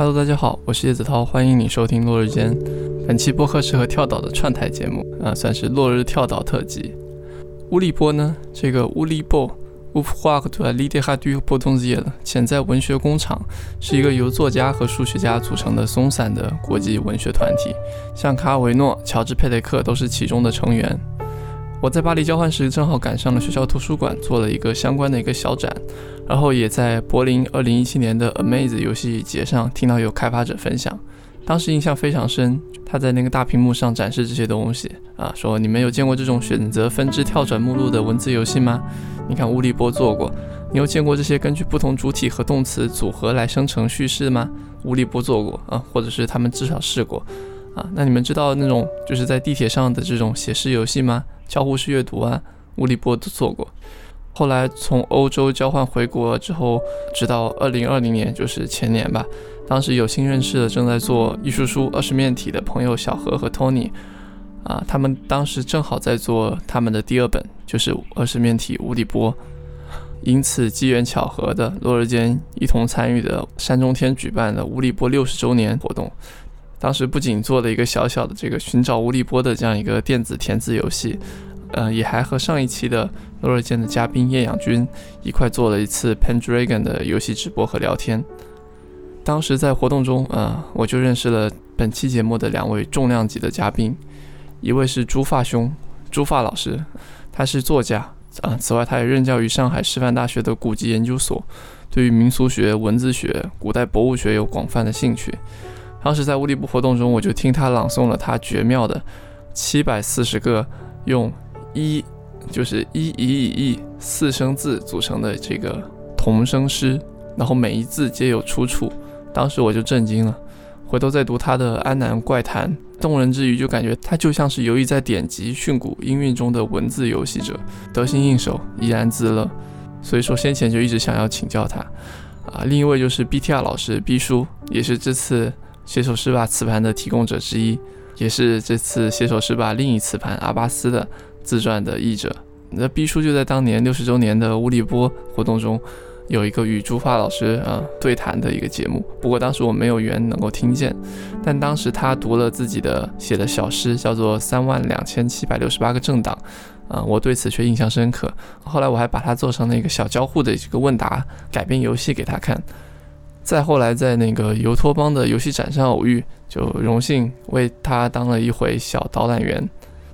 Hello，大家好，我是叶子涛，欢迎你收听落日间。本期播客是和跳岛的串台节目，啊，算是落日跳岛特辑。乌力波呢，这个乌力波。乌普华克图啊，利迪哈杜波东子的潜在文学工厂是一个由作家和数学家组成的松散的国际文学团体，像卡尔维诺、乔治佩雷克都是其中的成员。我在巴黎交换时，正好赶上了学校图书馆做了一个相关的一个小展，然后也在柏林2017年的 Amaze 游戏节上听到有开发者分享。当时印象非常深，他在那个大屏幕上展示这些东西啊，说你们有见过这种选择分支跳转目录的文字游戏吗？你看乌力波做过，你有见过这些根据不同主体和动词组合来生成叙事吗？乌力波做过啊，或者是他们至少试过啊。那你们知道那种就是在地铁上的这种写诗游戏吗？交互式阅读啊，乌力波都做过。后来从欧洲交换回国之后，直到二零二零年，就是前年吧。当时有幸认识了正在做艺术书二十面体的朋友小何和 Tony，啊，他们当时正好在做他们的第二本，就是二十面体无底波。因此机缘巧合的，落日间一同参与的山中天举办的乌力波六十周年活动。当时不仅做了一个小小的这个寻找无力波的这样一个电子填字游戏。呃，也还和上一期的落日间的嘉宾叶养军一块做了一次 Pendragon 的游戏直播和聊天。当时在活动中，呃，我就认识了本期节目的两位重量级的嘉宾，一位是朱发兄，朱发老师，他是作家啊，此外他也任教于上海师范大学的古籍研究所，对于民俗学、文字学、古代博物学有广泛的兴趣。当时在乌力部活动中，我就听他朗诵了他绝妙的七百四十个用。一就是一一一一四声字组成的这个同声诗，然后每一字皆有出处。当时我就震惊了，回头再读他的《安南怪谈》，动人之余就感觉他就像是游弋在典籍训诂音韵中的文字游戏者，得心应手，怡然自乐。所以说先前就一直想要请教他。啊，另一位就是 BTR 老师毕叔，也是这次写手诗吧磁盘的提供者之一，也是这次写手诗吧另一磁盘阿巴斯的。自传的译者，那毕叔就在当年六十周年的乌力波活动中，有一个与朱发老师啊对谈的一个节目。不过当时我没有缘能够听见，但当时他读了自己的写的小诗，叫做《三万两千七百六十八个政党》，啊，我对此却印象深刻。后来我还把它做成了一个小交互的这个问答改编游戏给他看。再后来在那个尤托邦的游戏展上偶遇，就荣幸为他当了一回小导览员。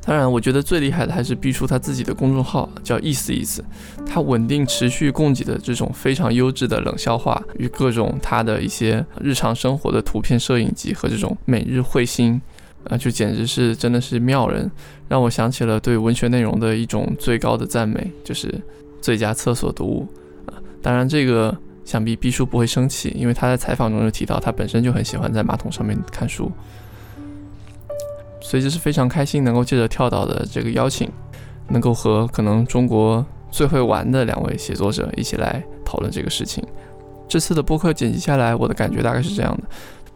当然，我觉得最厉害的还是毕叔他自己的公众号，叫意思意思。他稳定持续供给的这种非常优质的冷笑话与各种他的一些日常生活的图片摄影集和这种每日彗星，啊，就简直是真的是妙人，让我想起了对文学内容的一种最高的赞美，就是最佳厕所读物啊。当然，这个想必毕叔不会生气，因为他在采访中就提到他本身就很喜欢在马桶上面看书。所以就是非常开心，能够借着跳岛的这个邀请，能够和可能中国最会玩的两位写作者一起来讨论这个事情。这次的播客剪辑下来，我的感觉大概是这样的：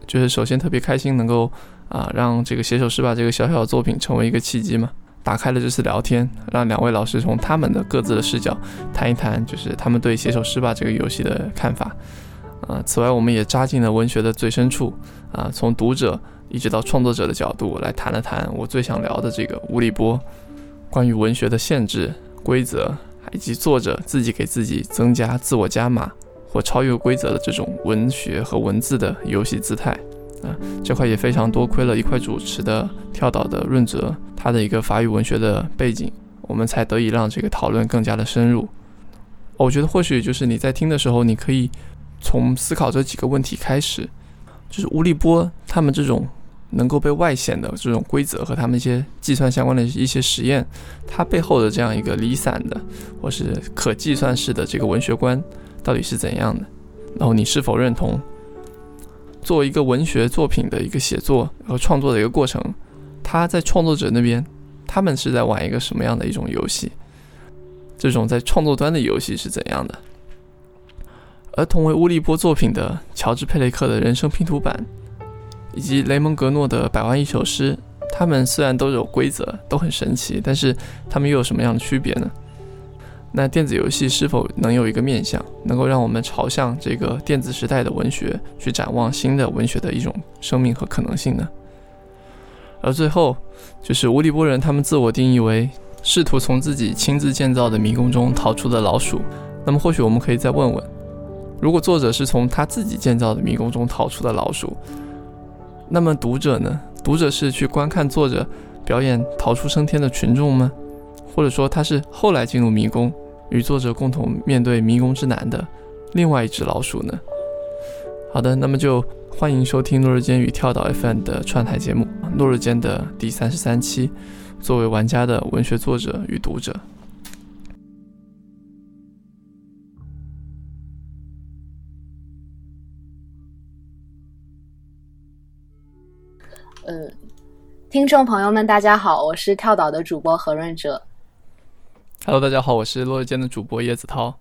就是首先特别开心，能够啊让这个写手诗把这个小小的作品成为一个契机嘛，打开了这次聊天，让两位老师从他们的各自的视角谈一谈，就是他们对写手诗吧这个游戏的看法。啊，此外我们也扎进了文学的最深处，啊，从读者。一直到创作者的角度来谈了谈我最想聊的这个吴立波，关于文学的限制、规则，以及作者自己给自己增加自我加码或超越规则的这种文学和文字的游戏姿态啊，这块也非常多亏了一块主持的跳岛的润泽，他的一个法语文学的背景，我们才得以让这个讨论更加的深入。我觉得或许就是你在听的时候，你可以从思考这几个问题开始，就是吴立波他们这种。能够被外显的这种规则和他们一些计算相关的一些实验，它背后的这样一个离散的或是可计算式的这个文学观到底是怎样的？然后你是否认同？作为一个文学作品的一个写作和创作的一个过程，他在创作者那边，他们是在玩一个什么样的一种游戏？这种在创作端的游戏是怎样的？而同为乌利波作品的乔治佩雷克的人生拼图版。以及雷蒙格诺的百万一首诗，他们虽然都有规则，都很神奇，但是他们又有什么样的区别呢？那电子游戏是否能有一个面向，能够让我们朝向这个电子时代的文学去展望新的文学的一种生命和可能性呢？而最后，就是乌利波人他们自我定义为试图从自己亲自建造的迷宫中逃出的老鼠。那么或许我们可以再问问：如果作者是从他自己建造的迷宫中逃出的老鼠，那么读者呢？读者是去观看作者表演逃出升天的群众吗？或者说他是后来进入迷宫？与作者共同面对迷宫之难的另外一只老鼠呢？好的，那么就欢迎收听落日间与跳岛 FM 的串台节目《落日间》的第三十三期，作为玩家的文学作者与读者。嗯，听众朋友们，大家好，我是跳岛的主播何润哲。Hello，大家好，我是落日间的主播叶子涛。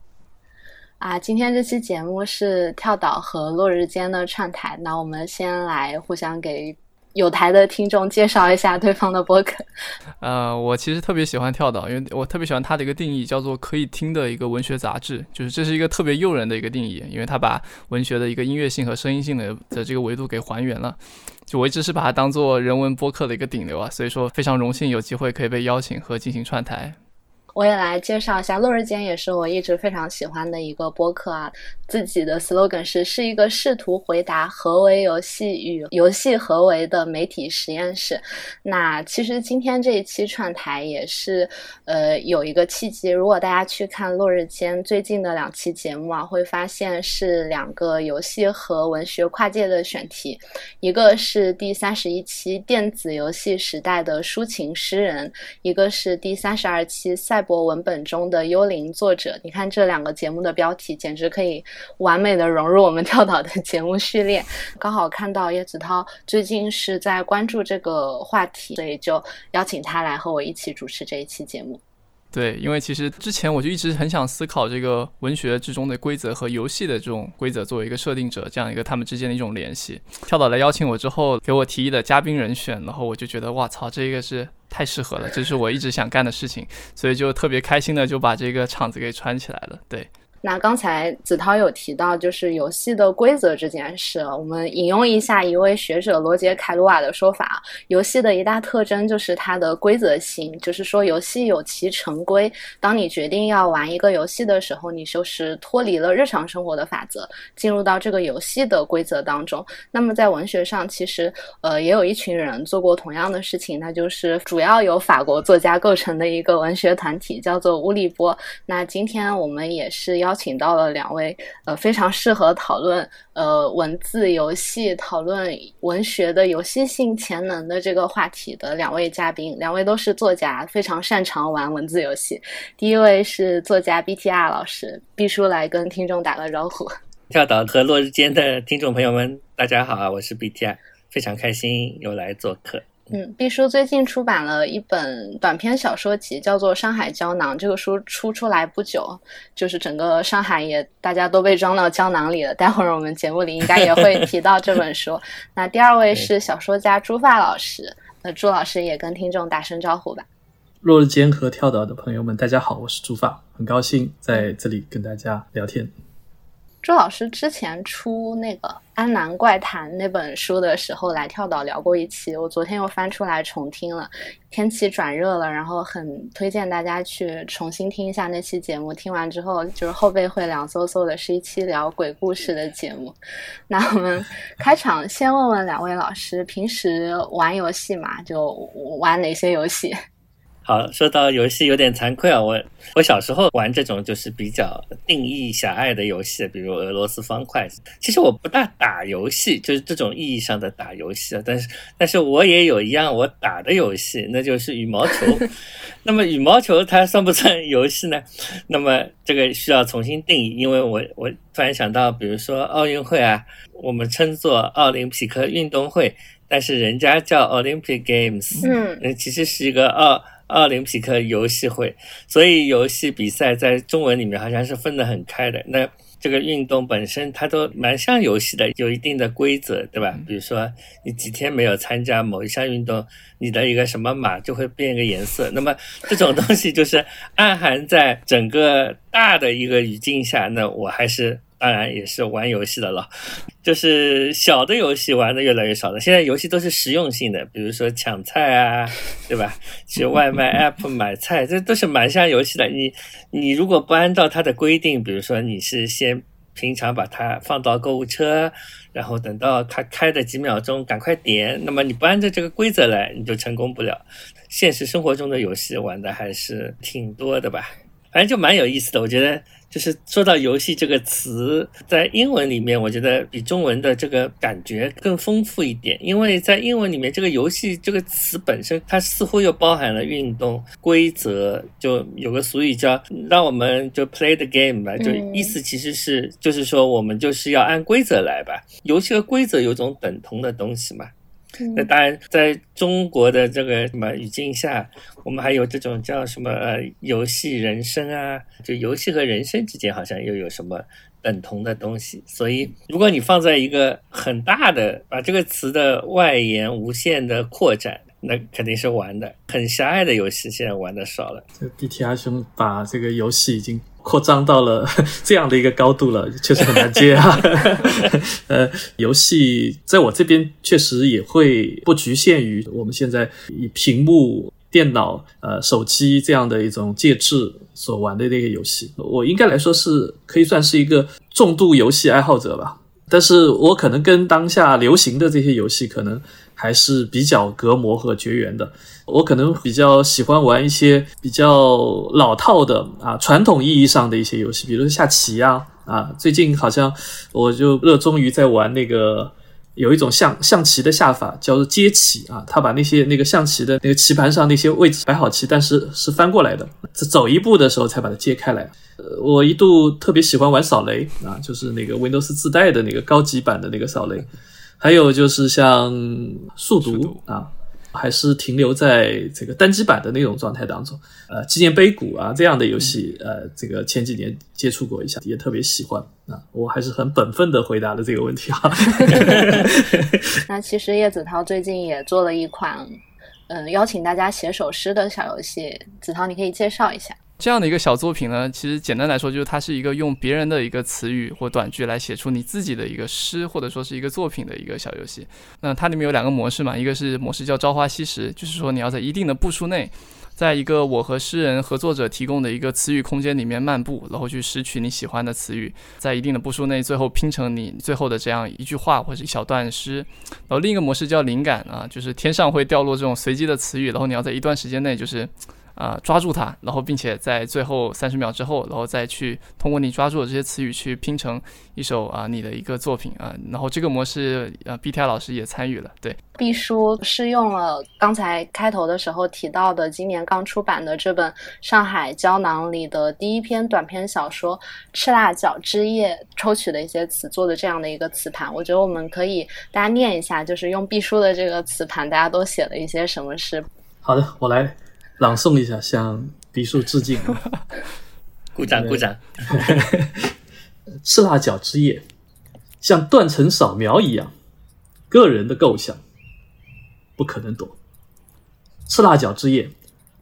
啊，今天这期节目是跳岛和落日间的串台。那我们先来互相给有台的听众介绍一下对方的播客。呃，我其实特别喜欢跳岛，因为我特别喜欢它的一个定义，叫做可以听的一个文学杂志。就是这是一个特别诱人的一个定义，因为它把文学的一个音乐性和声音性的的这个维度给还原了。就我一直是把它当做人文播客的一个顶流啊，所以说非常荣幸有机会可以被邀请和进行串台。我也来介绍一下，落日间也是我一直非常喜欢的一个播客啊。自己的 slogan 是是一个试图回答何为游戏与游戏何为的媒体实验室。那其实今天这一期串台也是呃有一个契机。如果大家去看落日间最近的两期节目啊，会发现是两个游戏和文学跨界的选题，一个是第三十一期电子游戏时代的抒情诗人，一个是第三十二期赛博文本中的幽灵作者。你看这两个节目的标题，简直可以。完美的融入我们跳岛的节目序列，刚好看到叶子涛最近是在关注这个话题，所以就邀请他来和我一起主持这一期节目。对，因为其实之前我就一直很想思考这个文学之中的规则和游戏的这种规则作为一个设定者，这样一个他们之间的一种联系。跳岛来邀请我之后，给我提议的嘉宾人选，然后我就觉得哇操，这个是太适合了，这是我一直想干的事情，所以就特别开心的就把这个场子给串起来了。对。那刚才子涛有提到，就是游戏的规则这件事。我们引用一下一位学者罗杰·凯鲁瓦的说法：游戏的一大特征就是它的规则性，就是说游戏有其成规。当你决定要玩一个游戏的时候，你就是脱离了日常生活的法则，进入到这个游戏的规则当中。那么在文学上，其实呃也有一群人做过同样的事情，那就是主要由法国作家构成的一个文学团体，叫做乌利波。那今天我们也是要。邀请到了两位呃非常适合讨论呃文字游戏、讨论文学的游戏性潜能的这个话题的两位嘉宾，两位都是作家，非常擅长玩文字游戏。第一位是作家 BTR 老师，毕叔来跟听众打个招呼。跳岛和落日间的听众朋友们，大家好啊，我是 BTR，非常开心又来做客。嗯，毕叔最近出版了一本短篇小说集，叫做《上海胶囊》。这个书出出来不久，就是整个上海也大家都被装到胶囊里了。待会儿我们节目里应该也会提到这本书。那第二位是小说家朱发老师，那朱老师也跟听众打声招呼吧。落日间和跳岛的朋友们，大家好，我是朱发，很高兴在这里跟大家聊天。周老师之前出那个《安南怪谈》那本书的时候，来跳岛聊过一期。我昨天又翻出来重听了，天气转热了，然后很推荐大家去重新听一下那期节目。听完之后，就是后背会凉飕飕的，是一期聊鬼故事的节目。那我们开场先问问两位老师，平时玩游戏嘛？就玩哪些游戏？好，说到游戏有点惭愧啊，我我小时候玩这种就是比较定义狭隘的游戏，比如俄罗斯方块。其实我不大打游戏，就是这种意义上的打游戏啊。但是但是我也有一样我打的游戏，那就是羽毛球。那么羽毛球它算不算游戏呢？那么这个需要重新定义，因为我我突然想到，比如说奥运会啊，我们称作奥林匹克运动会，但是人家叫 Olympic Games，嗯，其实是一个奥。奥林匹克游戏会，所以游戏比赛在中文里面好像是分得很开的。那这个运动本身它都蛮像游戏的，有一定的规则，对吧？比如说你几天没有参加某一项运动，你的一个什么码就会变一个颜色。那么这种东西就是暗含在整个大的一个语境下，那我还是。当然也是玩游戏的了，就是小的游戏玩的越来越少了。现在游戏都是实用性的，比如说抢菜啊，对吧？去外卖 app 买菜，这都是蛮像游戏的。你你如果不按照它的规定，比如说你是先平常把它放到购物车，然后等到它开的几秒钟赶快点，那么你不按照这个规则来，你就成功不了。现实生活中的游戏玩的还是挺多的吧，反正就蛮有意思的，我觉得。就是说到游戏这个词，在英文里面，我觉得比中文的这个感觉更丰富一点，因为在英文里面，这个游戏这个词本身，它似乎又包含了运动规则，就有个俗语叫“让我们就 play the game” 吧，就意思其实是就是说我们就是要按规则来吧，游戏和规则有种等同的东西嘛。那当然，在中国的这个什么语境下，我们还有这种叫什么呃游戏人生啊，就游戏和人生之间好像又有什么等同的东西。所以，如果你放在一个很大的，把这个词的外延无限的扩展。那肯定是玩的很狭隘的游戏，现在玩的少了。这 DTR 兄把这个游戏已经扩张到了 这样的一个高度了，确实很难接啊。呃，游戏在我这边确实也会不局限于我们现在以屏幕、电脑、呃手机这样的一种介质所玩的那个游戏。我应该来说是可以算是一个重度游戏爱好者吧，但是我可能跟当下流行的这些游戏可能。还是比较隔膜和绝缘的。我可能比较喜欢玩一些比较老套的啊，传统意义上的一些游戏，比如说下棋啊啊。最近好像我就热衷于在玩那个有一种象象棋的下法，叫做接棋啊。他把那些那个象棋的那个棋盘上那些位置摆好棋，但是是翻过来的，走一步的时候才把它揭开来。我一度特别喜欢玩扫雷啊，就是那个 Windows 自带的那个高级版的那个扫雷。还有就是像速读啊，还是停留在这个单机版的那种状态当中。呃，纪念碑谷啊这样的游戏，呃，这个前几年接触过一下，也特别喜欢啊。我还是很本分的回答了这个问题哈。那其实叶子涛最近也做了一款，嗯，邀请大家写首诗的小游戏。子涛，你可以介绍一下。这样的一个小作品呢，其实简单来说，就是它是一个用别人的一个词语或短句来写出你自己的一个诗，或者说是一个作品的一个小游戏。那它里面有两个模式嘛，一个是模式叫朝花夕拾，就是说你要在一定的步数内，在一个我和诗人合作者提供的一个词语空间里面漫步，然后去拾取你喜欢的词语，在一定的步数内，最后拼成你最后的这样一句话或者一小段诗。然后另一个模式叫灵感啊，就是天上会掉落这种随机的词语，然后你要在一段时间内就是。啊，抓住它，然后并且在最后三十秒之后，然后再去通过你抓住的这些词语去拼成一首啊你的一个作品啊。然后这个模式，呃，BTI 老师也参与了。对，毕书是用了刚才开头的时候提到的今年刚出版的这本《上海胶囊》里的第一篇短篇小说《赤辣椒之夜》抽取的一些词做的这样的一个词盘。我觉得我们可以大家念一下，就是用毕书的这个词盘，大家都写了一些什么诗。好的，我来。朗诵一下，向笔树致敬。鼓掌，鼓掌。赤辣椒之夜，像断层扫描一样，个人的构想不可能躲。赤辣椒之夜，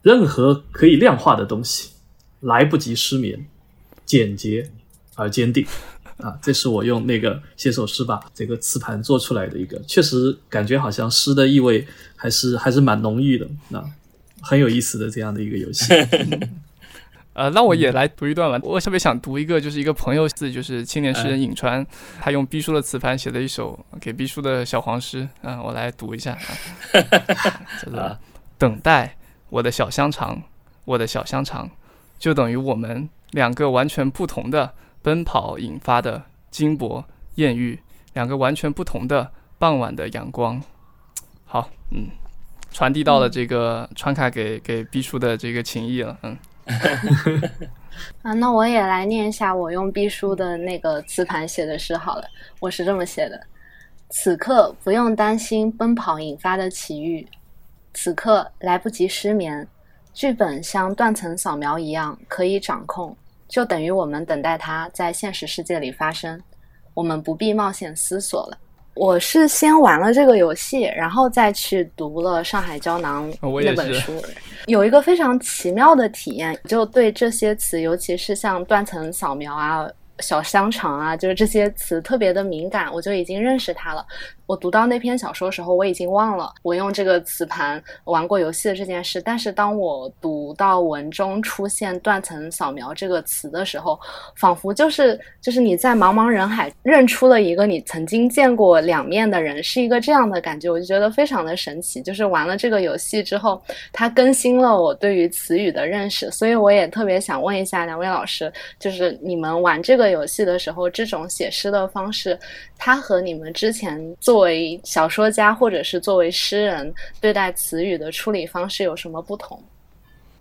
任何可以量化的东西来不及失眠，简洁而坚定。啊，这是我用那个写首诗吧这个磁盘做出来的一个，确实感觉好像诗的意味还是还是蛮浓郁的。那。很有意思的这样的一个游戏，呃，那我也来读一段吧。我特别想读一个，就是一个朋友字，就是青年诗人颍川，他用毕书的词盘写的一首给毕书的小黄诗。嗯，我来读一下啊，叫做“等待我的小香肠，我的小香肠，就等于我们两个完全不同的奔跑引发的金箔艳遇，两个完全不同的傍晚的阳光。”好，嗯。传递到了这个川卡给给毕叔的这个情谊了，嗯，啊，那我也来念一下我用毕叔的那个磁盘写的诗好了，我是这么写的：此刻不用担心奔跑引发的奇遇，此刻来不及失眠，剧本像断层扫描一样可以掌控，就等于我们等待它在现实世界里发生，我们不必冒险思索了。我是先玩了这个游戏，然后再去读了《上海胶囊》那本书，有一个非常奇妙的体验，就对这些词，尤其是像断层扫描啊。小香肠啊，就是这些词特别的敏感，我就已经认识它了。我读到那篇小说的时候，我已经忘了我用这个磁盘玩过游戏的这件事。但是当我读到文中出现“断层扫描”这个词的时候，仿佛就是就是你在茫茫人海认出了一个你曾经见过两面的人，是一个这样的感觉，我就觉得非常的神奇。就是玩了这个游戏之后，它更新了我对于词语的认识，所以我也特别想问一下两位老师，就是你们玩这个游戏的时候，这种写诗的方式，它和你们之前作为小说家，或者是作为诗人，对待词语的处理方式有什么不同？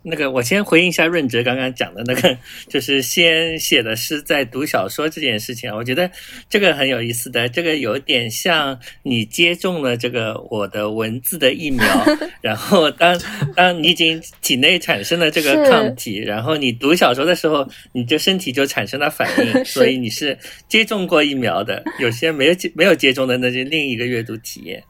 那个，我先回应一下润哲刚刚讲的那个，就是先写的诗再读小说这件事情啊，我觉得这个很有意思的，这个有点像你接种了这个我的文字的疫苗，然后当当你已经体内产生了这个抗体，然后你读小说的时候，你就身体就产生了反应，所以你是接种过疫苗的，有些没有接没有接种的，那就另一个阅读体验。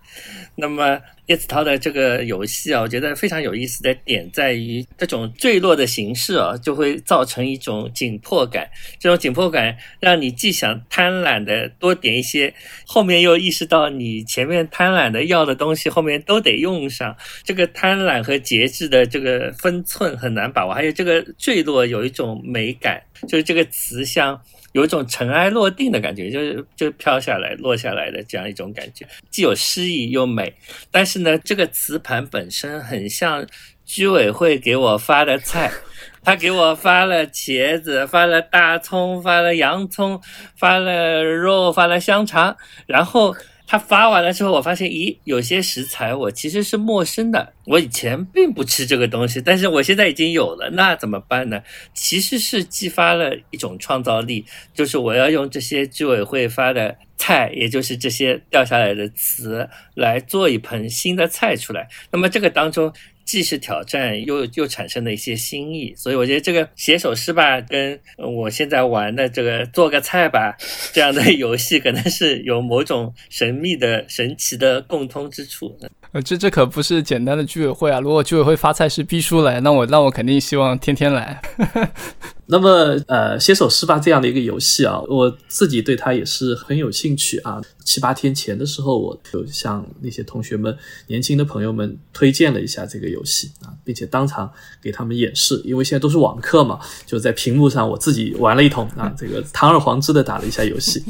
那么叶子涛的这个游戏啊，我觉得非常有意思的点在于，这种坠落的形式啊，就会造成一种紧迫感。这种紧迫感让你既想贪婪的多点一些，后面又意识到你前面贪婪的要的东西后面都得用上。这个贪婪和节制的这个分寸很难把握。还有这个坠落有一种美感，就是这个词像。有一种尘埃落定的感觉，就是就飘下来、落下来的这样一种感觉，既有诗意又美。但是呢，这个磁盘本身很像居委会给我发的菜，他给我发了茄子、发了大葱、发了洋葱、发了肉、发了香肠，然后。他发完了之后，我发现，咦，有些食材我其实是陌生的，我以前并不吃这个东西，但是我现在已经有了，那怎么办呢？其实是激发了一种创造力，就是我要用这些居委会发的菜，也就是这些掉下来的词，来做一盆新的菜出来。那么这个当中。既是挑战，又又产生了一些新意，所以我觉得这个写首诗吧，跟我现在玩的这个做个菜吧这样的 游戏，可能是有某种神秘的、神奇的共通之处。这这可不是简单的居委会啊！如果居委会发菜是必须来，那我那我肯定希望天天来。那么，呃，写首诗吧这样的一个游戏啊，我自己对它也是很有兴趣啊。七八天前的时候，我就向那些同学们、年轻的朋友们推荐了一下这个游戏啊，并且当场给他们演示，因为现在都是网课嘛，就在屏幕上我自己玩了一通啊，这个堂而皇之的打了一下游戏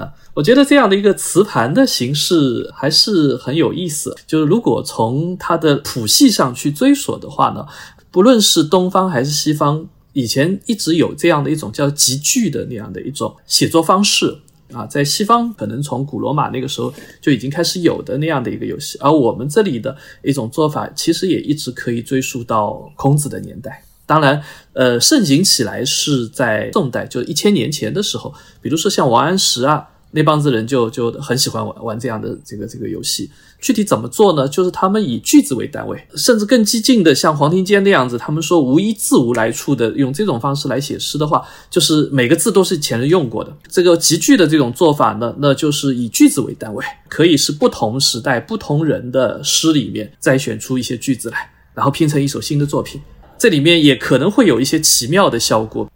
啊。我觉得这样的一个磁盘的形式还是很有意思。就是如果从它的谱系上去追索的话呢，不论是东方还是西方。以前一直有这样的一种叫集句的那样的一种写作方式啊，在西方可能从古罗马那个时候就已经开始有的那样的一个游戏，而我们这里的一种做法，其实也一直可以追溯到孔子的年代。当然，呃，盛行起来是在宋代，就一千年前的时候，比如说像王安石啊。那帮子人就就很喜欢玩玩这样的这个这个游戏，具体怎么做呢？就是他们以句子为单位，甚至更激进的，像黄庭坚那样子，他们说无一字无来处的，用这种方式来写诗的话，就是每个字都是前人用过的。这个集句的这种做法呢，那就是以句子为单位，可以是不同时代不同人的诗里面再选出一些句子来，然后拼成一首新的作品。这里面也可能会有一些奇妙的效果。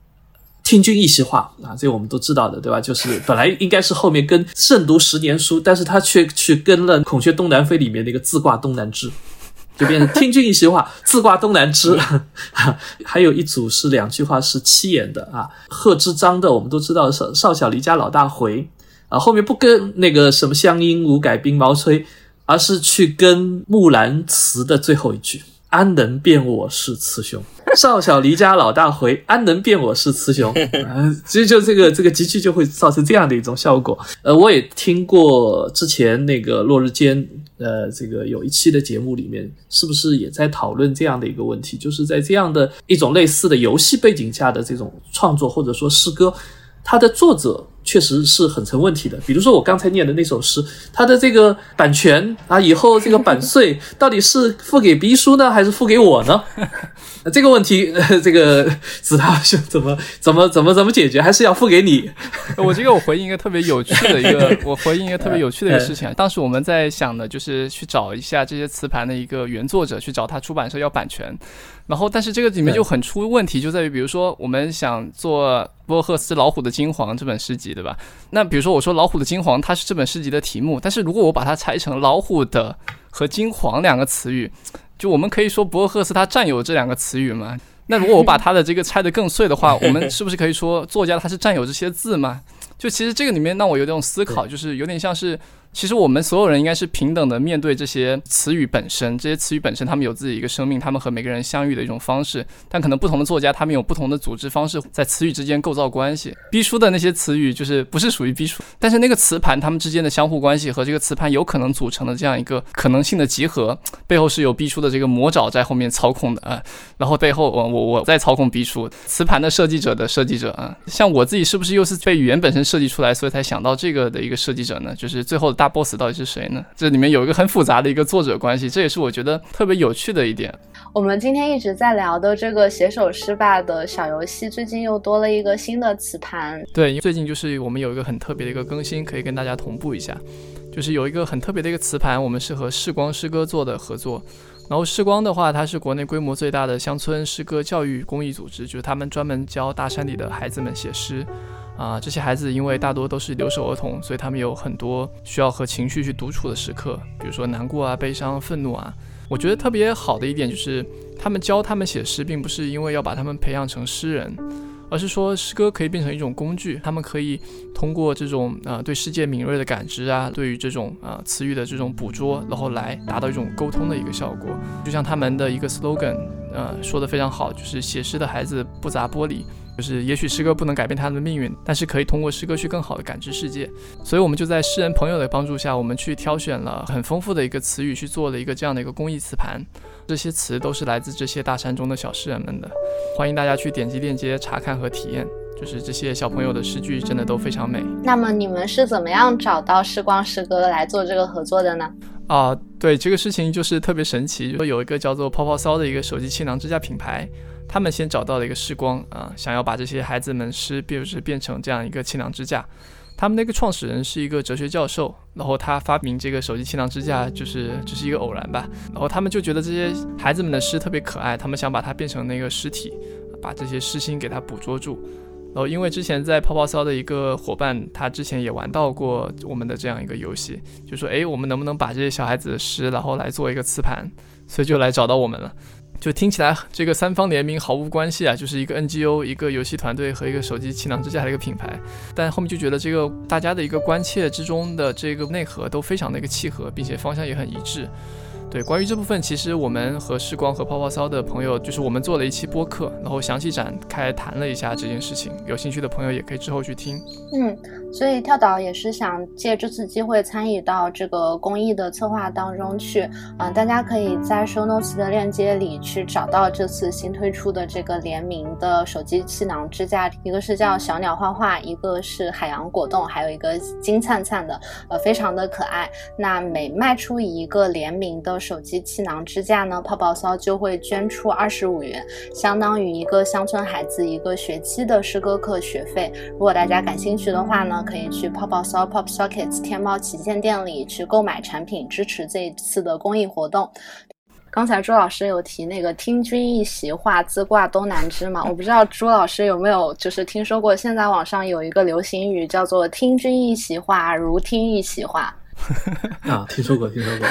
听君一席话啊，这我们都知道的，对吧？就是本来应该是后面跟慎读十年书，但是他却去跟了《孔雀东南飞》里面那个自挂东南枝，就变成听君一席话，自挂东南枝。还有一组是两句话是七言的啊，贺知章的，我们都知道少少小离家老大回啊，后面不跟那个什么乡音无改鬓毛衰，而是去跟木兰辞的最后一句。安能辨我是雌雄？少小离家老大回，安能辨我是雌雄？啊，其实就这个这个集句就会造成这样的一种效果。呃，我也听过之前那个落日间，呃，这个有一期的节目里面，是不是也在讨论这样的一个问题？就是在这样的一种类似的游戏背景下的这种创作或者说诗歌，它的作者确实是很成问题的。比如说我刚才念的那首诗，它的这个版权啊，以后这个版税到底是付给 B 叔呢，还是付给我呢？这个问题，这个子涛兄怎么怎么怎么怎么解决？还是要付给你？我这个我回应一个特别有趣的一个，我回应一个特别有趣的一个事情。当时我们在想的就是去找一下这些磁盘的一个原作者，去找他出版社要版权。然后，但是这个里面就很出问题，就在于比如说我们想做波赫斯《老虎的金黄》这本诗集，对吧？那比如说我说《老虎的金黄》它是这本诗集的题目，但是如果我把它拆成“老虎的”和“金黄”两个词语。就我们可以说博尔赫斯他占有这两个词语吗？那如果我把他的这个拆得更碎的话，我们是不是可以说作家他是占有这些字吗？就其实这个里面让我有点思考，就是有点像是。其实我们所有人应该是平等的面对这些词语本身，这些词语本身他们有自己一个生命，他们和每个人相遇的一种方式。但可能不同的作家他们有不同的组织方式，在词语之间构造关系。逼书的那些词语就是不是属于逼书，但是那个磁盘他们之间的相互关系和这个磁盘有可能组成的这样一个可能性的集合，背后是有逼书的这个魔爪在后面操控的啊。然后背后我我我在操控逼书磁盘的设计者的设计者啊，像我自己是不是又是被语言本身设计出来，所以才想到这个的一个设计者呢？就是最后的大。boss 到底是谁呢？这里面有一个很复杂的一个作者关系，这也是我觉得特别有趣的一点。我们今天一直在聊的这个写手诗吧的小游戏，最近又多了一个新的磁盘。对，因为最近就是我们有一个很特别的一个更新，可以跟大家同步一下。就是有一个很特别的一个磁盘，我们是和视光诗歌做的合作。然后视光的话，它是国内规模最大的乡村诗歌教育公益组织，就是他们专门教大山里的孩子们写诗。啊，这些孩子因为大多都是留守儿童，所以他们有很多需要和情绪去独处的时刻，比如说难过啊、悲伤、愤怒啊。我觉得特别好的一点就是，他们教他们写诗，并不是因为要把他们培养成诗人，而是说诗歌可以变成一种工具，他们可以通过这种啊对世界敏锐的感知啊，对于这种啊词语的这种捕捉，然后来达到一种沟通的一个效果。就像他们的一个 slogan，呃，说的非常好，就是写诗的孩子不砸玻璃。就是，也许诗歌不能改变他们的命运，但是可以通过诗歌去更好的感知世界。所以，我们就在诗人朋友的帮助下，我们去挑选了很丰富的一个词语，去做了一个这样的一个公益词盘。这些词都是来自这些大山中的小诗人们的。欢迎大家去点击链接查看和体验。就是这些小朋友的诗句真的都非常美。那么，你们是怎么样找到时光诗歌来做这个合作的呢？啊，对，这个事情就是特别神奇，就有一个叫做泡泡骚的一个手机气囊支架品牌。他们先找到了一个时光啊，想要把这些孩子们诗，就是变成这样一个气囊支架。他们那个创始人是一个哲学教授，然后他发明这个手机气囊支架，就是只是一个偶然吧。然后他们就觉得这些孩子们的诗特别可爱，他们想把它变成那个实体，把这些诗心给它捕捉住。然后因为之前在泡泡骚的一个伙伴，他之前也玩到过我们的这样一个游戏，就说哎，我们能不能把这些小孩子的诗，然后来做一个磁盘，所以就来找到我们了。就听起来这个三方联名毫无关系啊，就是一个 NGO、一个游戏团队和一个手机气囊支架的一个品牌，但后面就觉得这个大家的一个关切之中的这个内核都非常的一个契合，并且方向也很一致。对，关于这部分，其实我们和时光和泡泡骚的朋友，就是我们做了一期播客，然后详细展开谈了一下这件事情。有兴趣的朋友也可以之后去听。嗯，所以跳岛也是想借这次机会参与到这个公益的策划当中去。嗯，大家可以在 show notes 的链接里去找到这次新推出的这个联名的手机气囊支架，一个是叫小鸟画画，一个是海洋果冻，还有一个金灿灿的，呃，非常的可爱。那每卖出一个联名的。手机气囊支架呢？泡泡骚就会捐出二十五元，相当于一个乡村孩子一个学期的诗歌课学费。如果大家感兴趣的话呢，可以去泡泡骚 Pop Sockets 天猫旗舰店里去购买产品，支持这一次的公益活动。刚才朱老师有提那个“听君一席话，自挂东南枝”嘛？我不知道朱老师有没有就是听说过，现在网上有一个流行语叫做“听君一席话，如听一席话”。啊，听说过，听说过。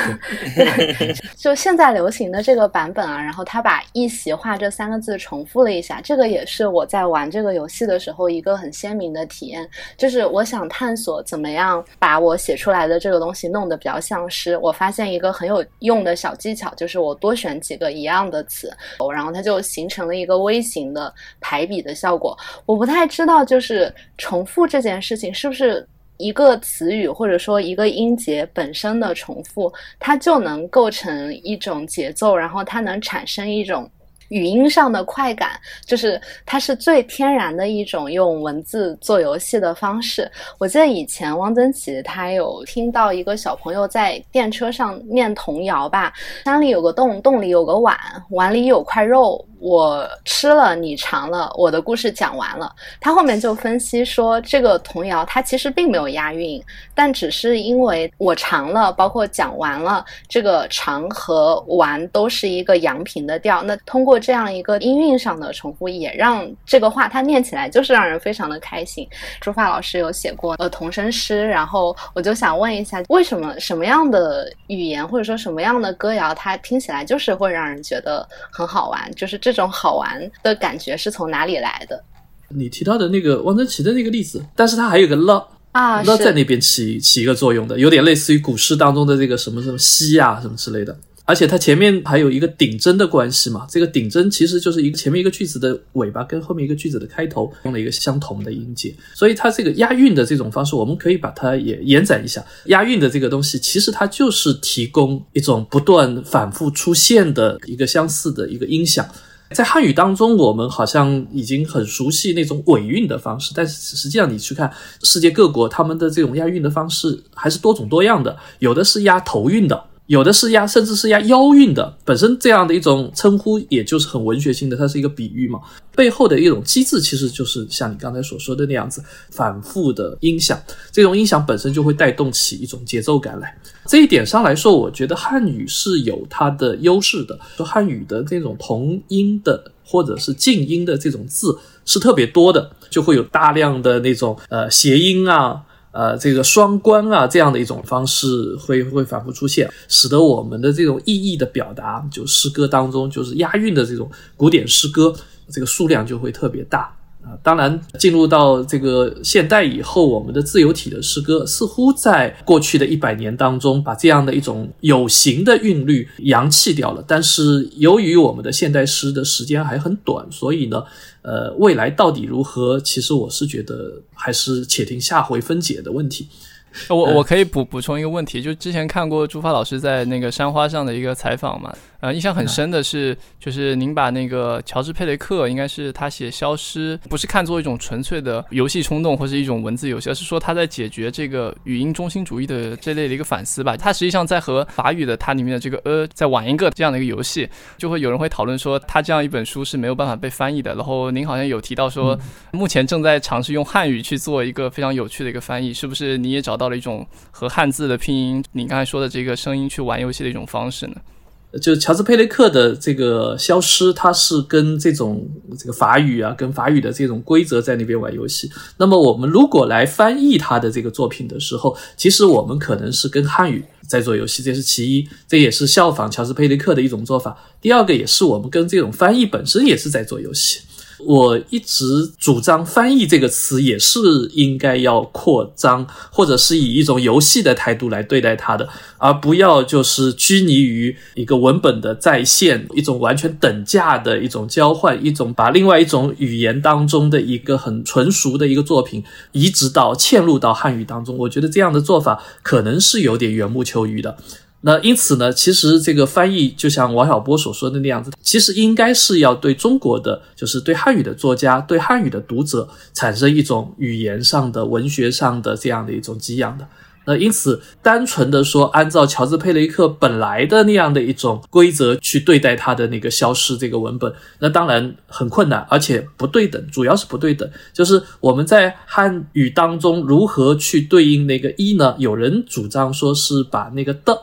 对，就现在流行的这个版本啊，然后他把“一席话”这三个字重复了一下，这个也是我在玩这个游戏的时候一个很鲜明的体验。就是我想探索怎么样把我写出来的这个东西弄得比较像诗。我发现一个很有用的小技巧，就是我多选几个一样的词，然后它就形成了一个微型的排比的效果。我不太知道，就是重复这件事情是不是。一个词语或者说一个音节本身的重复，它就能构成一种节奏，然后它能产生一种语音上的快感，就是它是最天然的一种用文字做游戏的方式。我记得以前汪曾祺他有听到一个小朋友在电车上念童谣吧，山里有个洞，洞里有个碗，碗里有块肉。我吃了，你尝了，我的故事讲完了。他后面就分析说，这个童谣它其实并没有押韵，但只是因为我尝了，包括讲完了，这个尝和完都是一个阳平的调。那通过这样一个音韵上的重复，也让这个话它念起来就是让人非常的开心。朱发老师有写过呃童声诗，然后我就想问一下，为什么什么样的语言或者说什么样的歌谣，它听起来就是会让人觉得很好玩，就是这。种好玩的感觉是从哪里来的？你提到的那个汪曾祺的那个例子，但是它还有个了啊，了在那边起起一个作用的，有点类似于古诗当中的这个什么什么西啊什么之类的。而且它前面还有一个顶针的关系嘛，这个顶针其实就是一个前面一个句子的尾巴跟后面一个句子的开头用了一个相同的音节，所以它这个押韵的这种方式，我们可以把它也延展一下。押韵的这个东西，其实它就是提供一种不断反复出现的一个相似的一个音响。在汉语当中，我们好像已经很熟悉那种尾韵的方式，但是实际上你去看世界各国，他们的这种押韵的方式还是多种多样的，有的是押头韵的。有的是押，甚至是押腰韵的，本身这样的一种称呼，也就是很文学性的，它是一个比喻嘛。背后的一种机制，其实就是像你刚才所说的那样子，反复的音响，这种音响本身就会带动起一种节奏感来。这一点上来说，我觉得汉语是有它的优势的。说汉语的这种同音的或者是近音的这种字是特别多的，就会有大量的那种呃谐音啊。呃，这个双关啊，这样的一种方式会会反复出现，使得我们的这种意义的表达，就诗歌当中就是押韵的这种古典诗歌，这个数量就会特别大啊。当然，进入到这个现代以后，我们的自由体的诗歌似乎在过去的一百年当中，把这样的一种有形的韵律扬弃掉了。但是，由于我们的现代诗的时间还很短，所以呢。呃，未来到底如何？其实我是觉得还是且听下回分解的问题。我我可以补补充一个问题，就之前看过朱发老师在那个山花上的一个采访嘛。呃，印象很深的是，就是您把那个乔治佩雷克，应该是他写《消失》，不是看作一种纯粹的游戏冲动或是一种文字游戏，而是说他在解决这个语音中心主义的这类的一个反思吧。他实际上在和法语的它里面的这个呃在玩一个这样的一个游戏，就会有人会讨论说，他这样一本书是没有办法被翻译的。然后您好像有提到说，目前正在尝试用汉语去做一个非常有趣的一个翻译，是不是你也找到了一种和汉字的拼音，你刚才说的这个声音去玩游戏的一种方式呢？就乔治佩雷克的这个消失，他是跟这种这个法语啊，跟法语的这种规则在那边玩游戏。那么我们如果来翻译他的这个作品的时候，其实我们可能是跟汉语在做游戏，这是其一，这也是效仿乔治佩雷克的一种做法。第二个也是我们跟这种翻译本身也是在做游戏。我一直主张“翻译”这个词也是应该要扩张，或者是以一种游戏的态度来对待它的，而不要就是拘泥于一个文本的再现，一种完全等价的一种交换，一种把另外一种语言当中的一个很纯熟的一个作品移植到嵌入到汉语当中。我觉得这样的做法可能是有点缘木求鱼的。那因此呢，其实这个翻译就像王小波所说的那样子，其实应该是要对中国的，就是对汉语的作家、对汉语的读者产生一种语言上的、文学上的这样的一种激养的。那因此，单纯的说按照乔治·佩雷克本来的那样的一种规则去对待他的那个消失这个文本，那当然很困难，而且不对等，主要是不对等。就是我们在汉语当中如何去对应那个一呢？有人主张说是把那个的。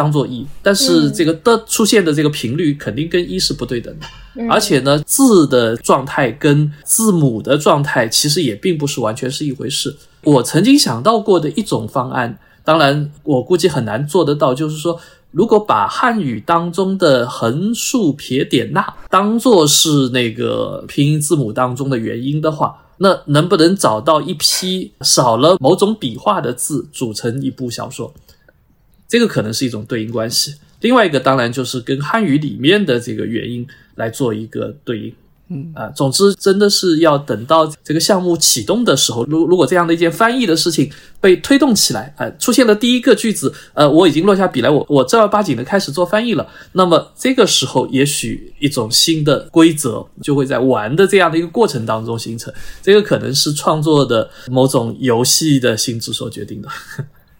当做一，但是这个的出现的这个频率肯定跟一是不对等的，而且呢，字的状态跟字母的状态其实也并不是完全是一回事。我曾经想到过的一种方案，当然我估计很难做得到，就是说，如果把汉语当中的横竖撇点捺当做是那个拼音字母当中的元音的话，那能不能找到一批少了某种笔画的字组成一部小说？这个可能是一种对应关系，另外一个当然就是跟汉语里面的这个元音来做一个对应。嗯啊，总之真的是要等到这个项目启动的时候，如如果这样的一件翻译的事情被推动起来，啊，出现了第一个句子，呃，我已经落下笔来，我我正儿八经的开始做翻译了，那么这个时候也许一种新的规则就会在玩的这样的一个过程当中形成，这个可能是创作的某种游戏的性质所决定的。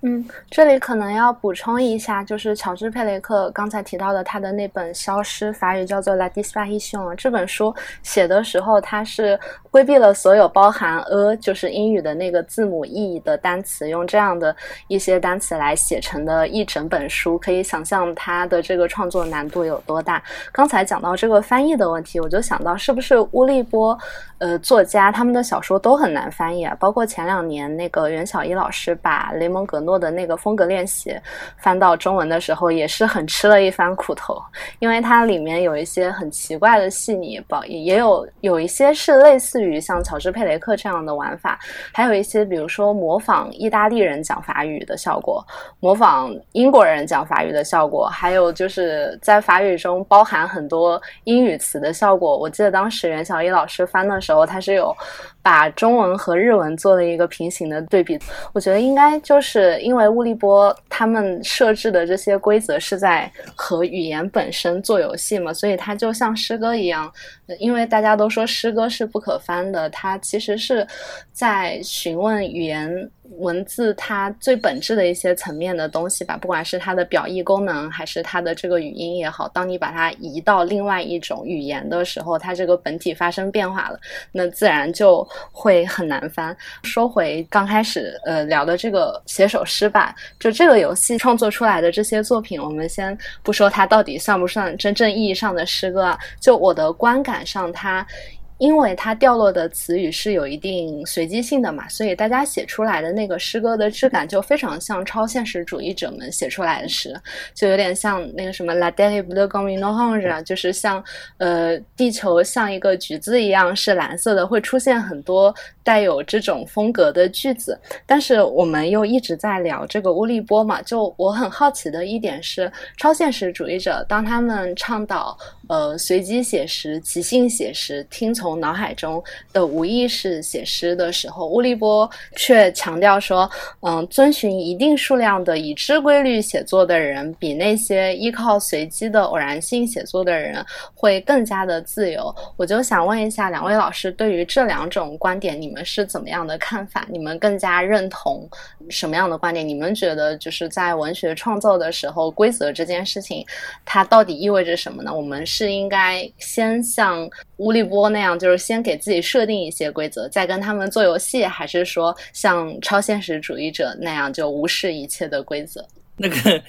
嗯，这里可能要补充一下，就是乔治·佩雷克刚才提到的他的那本《消失》，法语叫做《La Disparition》。这本书写的时候，他是规避了所有包含 “a”，就是英语的那个字母 “e” 的单词，用这样的一些单词来写成的一整本书。可以想象它的这个创作难度有多大。刚才讲到这个翻译的问题，我就想到，是不是乌利波？呃，作家他们的小说都很难翻译啊，包括前两年那个袁小一老师把雷蒙·格诺的那个风格练习翻到中文的时候，也是很吃了一番苦头，因为它里面有一些很奇怪的细腻，包也有有一些是类似于像乔治·佩雷克这样的玩法，还有一些比如说模仿意大利人讲法语的效果，模仿英国人讲法语的效果，还有就是在法语中包含很多英语词的效果。我记得当时袁小一老师翻的时候。时候，他是有把中文和日文做了一个平行的对比。我觉得应该就是因为乌利波他们设置的这些规则是在和语言本身做游戏嘛，所以它就像诗歌一样。因为大家都说诗歌是不可翻的，它其实是在询问语言。文字它最本质的一些层面的东西吧，不管是它的表意功能，还是它的这个语音也好，当你把它移到另外一种语言的时候，它这个本体发生变化了，那自然就会很难翻。说回刚开始呃聊的这个写首诗吧，就这个游戏创作出来的这些作品，我们先不说它到底算不算真正意义上的诗歌啊，就我的观感上，它。因为它掉落的词语是有一定随机性的嘛，所以大家写出来的那个诗歌的质感就非常像超现实主义者们写出来的诗，就有点像那个什么 La Terre bleue comme une orange，就是像呃地球像一个橘子一样是蓝色的，会出现很多带有这种风格的句子。但是我们又一直在聊这个乌利波嘛，就我很好奇的一点是，超现实主义者当他们倡导呃随机写实、即兴写实、听从。脑海中的无意识写诗的时候，乌利波却强调说：“嗯，遵循一定数量的已知规律写作的人，比那些依靠随机的偶然性写作的人会更加的自由。”我就想问一下两位老师，对于这两种观点，你们是怎么样的看法？你们更加认同什么样的观点？你们觉得就是在文学创作的时候，规则这件事情它到底意味着什么呢？我们是是应该先像乌利波那样？就是先给自己设定一些规则，再跟他们做游戏，还是说像超现实主义者那样就无视一切的规则？那个，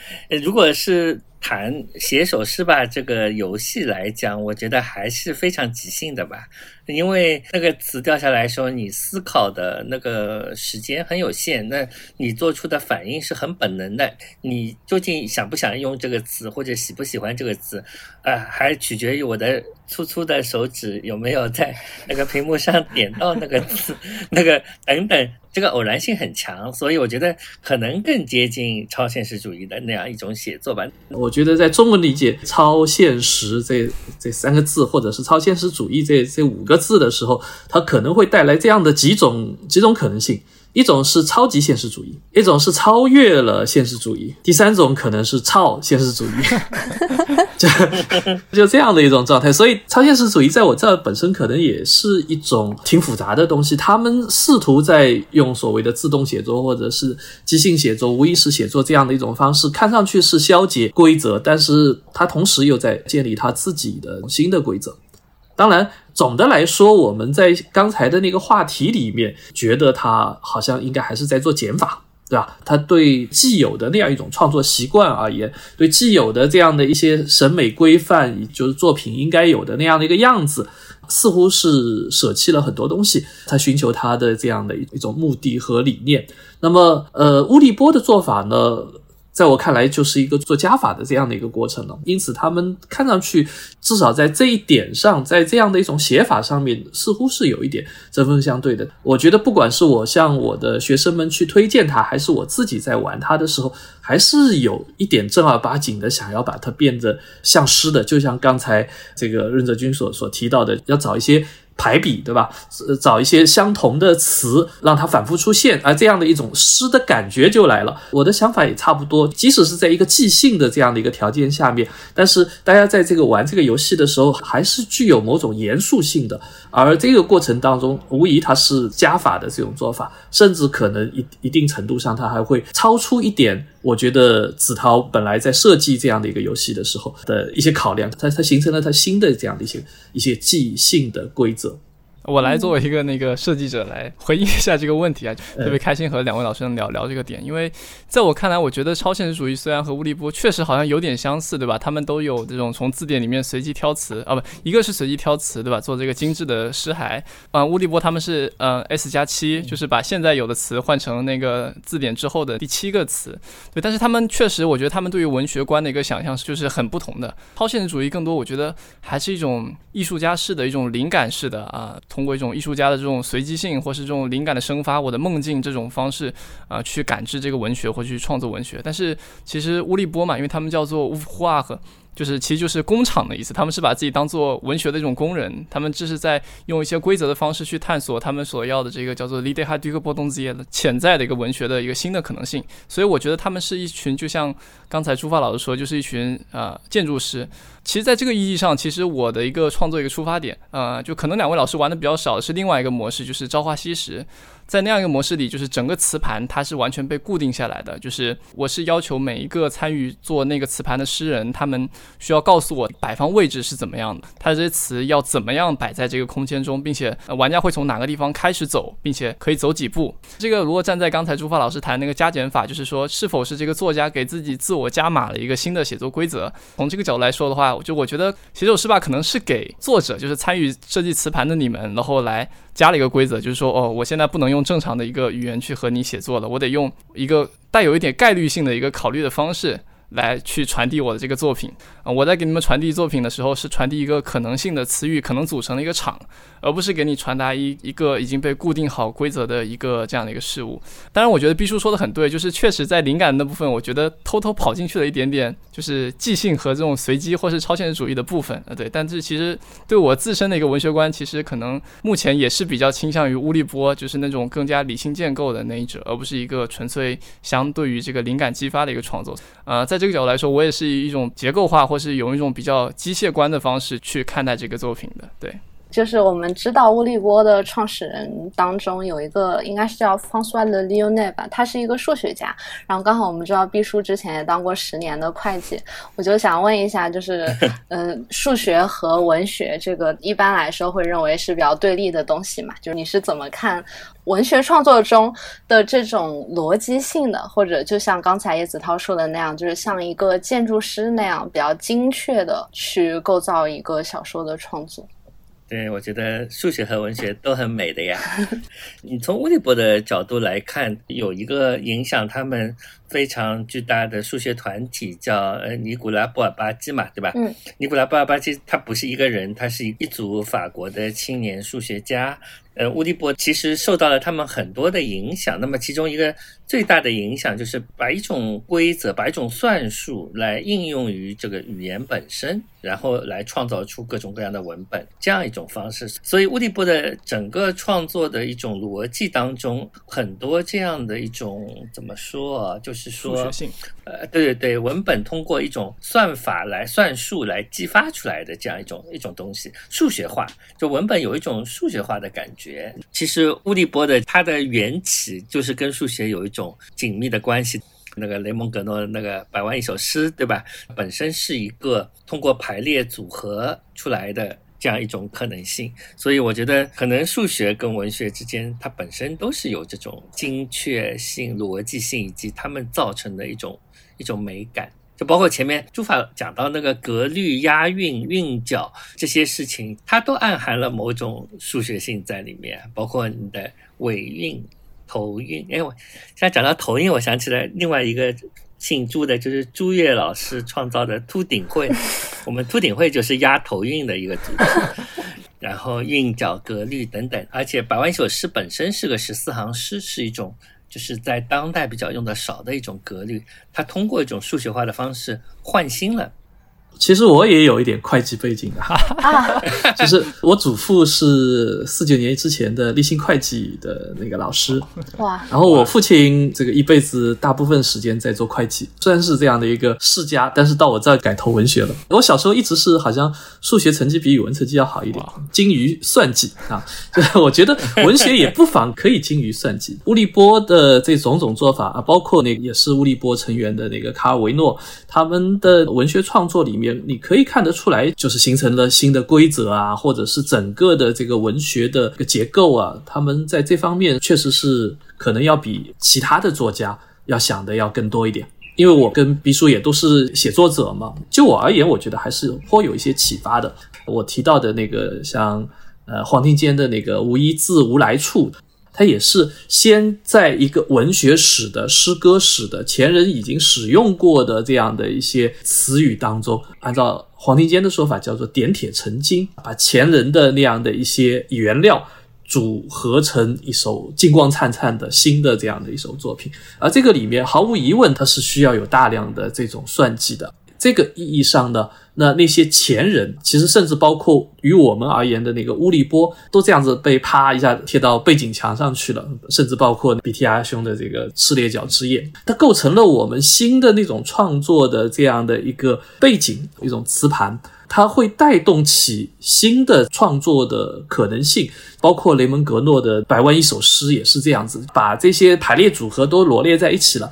如果是谈写首诗吧这个游戏来讲，我觉得还是非常即兴的吧。因为那个词掉下来说，你思考的那个时间很有限，那你做出的反应是很本能的。你究竟想不想用这个词，或者喜不喜欢这个词，啊，还取决于我的粗粗的手指有没有在那个屏幕上点到那个字，那个等等，这个偶然性很强，所以我觉得可能更接近超现实主义的那样一种写作吧。我觉得在中文理解“超现实”这这三个字，或者是超现实主义这这五个。字的时候，它可能会带来这样的几种几种可能性：一种是超级现实主义，一种是超越了现实主义，第三种可能是超现实主义，就就这样的一种状态。所以，超现实主义在我这儿本身可能也是一种挺复杂的东西。他们试图在用所谓的自动写作或者是即兴写作、无意识写作这样的一种方式，看上去是消解规则，但是他同时又在建立他自己的新的规则。当然，总的来说，我们在刚才的那个话题里面，觉得他好像应该还是在做减法，对吧？他对既有的那样一种创作习惯而言，对既有的这样的一些审美规范，就是作品应该有的那样的一个样子，似乎是舍弃了很多东西，他寻求他的这样的一种目的和理念。那么，呃，乌利波的做法呢？在我看来，就是一个做加法的这样的一个过程了。因此，他们看上去至少在这一点上，在这样的一种写法上面，似乎是有一点针锋相对的。我觉得，不管是我向我的学生们去推荐它，还是我自己在玩它的时候，还是有一点正儿八经的想要把它变得像诗的。就像刚才这个任泽君所所提到的，要找一些。排比对吧？找一些相同的词，让它反复出现，而这样的一种诗的感觉就来了。我的想法也差不多，即使是在一个即兴的这样的一个条件下面，但是大家在这个玩这个游戏的时候，还是具有某种严肃性的。而这个过程当中，无疑它是加法的这种做法，甚至可能一一定程度上，它还会超出一点。我觉得子韬本来在设计这样的一个游戏的时候的一些考量，它它形成了它新的这样的一些一些即兴的规则。我来作为一个那个设计者来回应一下这个问题啊，特别开心和两位老师能聊聊这个点，因为在我看来，我觉得超现实主义虽然和乌利波确实好像有点相似，对吧？他们都有这种从字典里面随机挑词啊，不，一个是随机挑词，对吧？做这个精致的诗骸啊，乌利波他们是呃 S 加七，就是把现在有的词换成那个字典之后的第七个词，对。但是他们确实，我觉得他们对于文学观的一个想象就是很不同的。超现实主义更多，我觉得还是一种艺术家式的一种灵感式的啊。通过一种艺术家的这种随机性，或是这种灵感的生发，我的梦境这种方式啊，去感知这个文学或去创作文学。但是其实乌利波嘛，因为他们叫做乌夫华赫。就是其实就是工厂的意思，他们是把自己当做文学的一种工人，他们这是在用一些规则的方式去探索他们所要的这个叫做 “lide ha d u k 波动之夜”的潜在的一个文学的一个新的可能性。所以我觉得他们是一群，就像刚才朱发老师说，就是一群啊建筑师。其实，在这个意义上，其实我的一个创作一个出发点，呃，就可能两位老师玩的比较少，是另外一个模式，就是《朝花夕拾》。在那样一个模式里，就是整个磁盘它是完全被固定下来的。就是我是要求每一个参与做那个磁盘的诗人，他们需要告诉我摆放位置是怎么样的，他的这些词要怎么样摆在这个空间中，并且玩家会从哪个地方开始走，并且可以走几步。这个如果站在刚才朱发老师谈那个加减法，就是说是否是这个作家给自己自我加码了一个新的写作规则。从这个角度来说的话，就我觉得写手诗吧，可能是给作者，就是参与设计磁盘的你们，然后来。加了一个规则，就是说，哦，我现在不能用正常的一个语言去和你写作了，我得用一个带有一点概率性的一个考虑的方式。来去传递我的这个作品啊！我在给你们传递作品的时候，是传递一个可能性的词语，可能组成了一个场，而不是给你传达一一个已经被固定好规则的一个这样的一个事物。当然，我觉得毕叔说的很对，就是确实在灵感那部分，我觉得偷偷跑进去了一点点，就是即兴和这种随机或是超现实主义的部分啊。对，但这其实对我自身的一个文学观，其实可能目前也是比较倾向于乌利波，就是那种更加理性建构的那一者，而不是一个纯粹相对于这个灵感激发的一个创作。呃，在这个角度来说，我也是以一种结构化，或是用一种比较机械观的方式去看待这个作品的。对，就是我们知道乌利波的创始人当中有一个，应该是叫 François Le Lyonnais 吧，他是一个数学家。然后刚好我们知道毕叔之前也当过十年的会计，我就想问一下，就是，嗯，数学和文学这个一般来说会认为是比较对立的东西嘛？就是你是怎么看？文学创作中的这种逻辑性的，或者就像刚才叶子涛说的那样，就是像一个建筑师那样比较精确的去构造一个小说的创作。对，我觉得数学和文学都很美的呀。你从乌利波的角度来看，有一个影响他们非常巨大的数学团体，叫呃尼古拉布尔巴基嘛，对吧？嗯，尼古拉布尔巴基他不是一个人，他是一组法国的青年数学家。呃，乌利波其实受到了他们很多的影响。那么其中一个最大的影响就是把一种规则、把一种算术来应用于这个语言本身，然后来创造出各种各样的文本这样一种方式。所以乌利波的整个创作的一种逻辑当中，很多这样的一种怎么说啊？就是说，呃，对对对，文本通过一种算法来算术来激发出来的这样一种一种东西，数学化，就文本有一种数学化的感觉。学其实乌利波的它的缘起就是跟数学有一种紧密的关系。那个雷蒙格诺那个百万一首诗，对吧？本身是一个通过排列组合出来的这样一种可能性。所以我觉得可能数学跟文学之间，它本身都是有这种精确性、逻辑性以及它们造成的一种一种美感。就包括前面朱法讲到那个格律、押韵、韵脚这些事情，它都暗含了某种数学性在里面。包括你的尾韵、头韵。哎，我现在讲到头韵，我想起来另外一个姓朱的，就是朱越老师创造的秃顶会。我们秃顶会就是押头韵的一个组织，然后韵脚、格律等等。而且百万首诗本身是个十四行诗，是一种就是在当代比较用的少的一种格律。它通过一种数学化的方式换新了。其实我也有一点会计背景的，就是我祖父是四九年之前的立信会计的那个老师，哇！然后我父亲这个一辈子大部分时间在做会计，虽然是这样的一个世家，但是到我这儿改投文学了。我小时候一直是好像数学成绩比语文成绩要好一点，精于算计啊！就是我觉得文学也不妨可以精于算计。乌利波的这种种做法啊，包括那也是乌利波成员的那个卡尔维诺，他们的文学创作里面。你可以看得出来，就是形成了新的规则啊，或者是整个的这个文学的个结构啊，他们在这方面确实是可能要比其他的作家要想的要更多一点。因为我跟毕叔也都是写作者嘛，就我而言，我觉得还是颇有一些启发的。我提到的那个像呃黄庭坚的那个“无一字无来处”。它也是先在一个文学史的诗歌史的前人已经使用过的这样的一些词语当中，按照黄庭坚的说法叫做点铁成金，把前人的那样的一些原料组合成一首金光灿灿的新的这样的一首作品。而这个里面毫无疑问，它是需要有大量的这种算计的。这个意义上呢，那那些前人，其实甚至包括于我们而言的那个乌利波，都这样子被啪一下贴到背景墙上去了。甚至包括比提阿兄的这个《赤烈角之夜》，它构成了我们新的那种创作的这样的一个背景，一种磁盘，它会带动起新的创作的可能性。包括雷蒙格诺的《百万一首诗》也是这样子，把这些排列组合都罗列在一起了。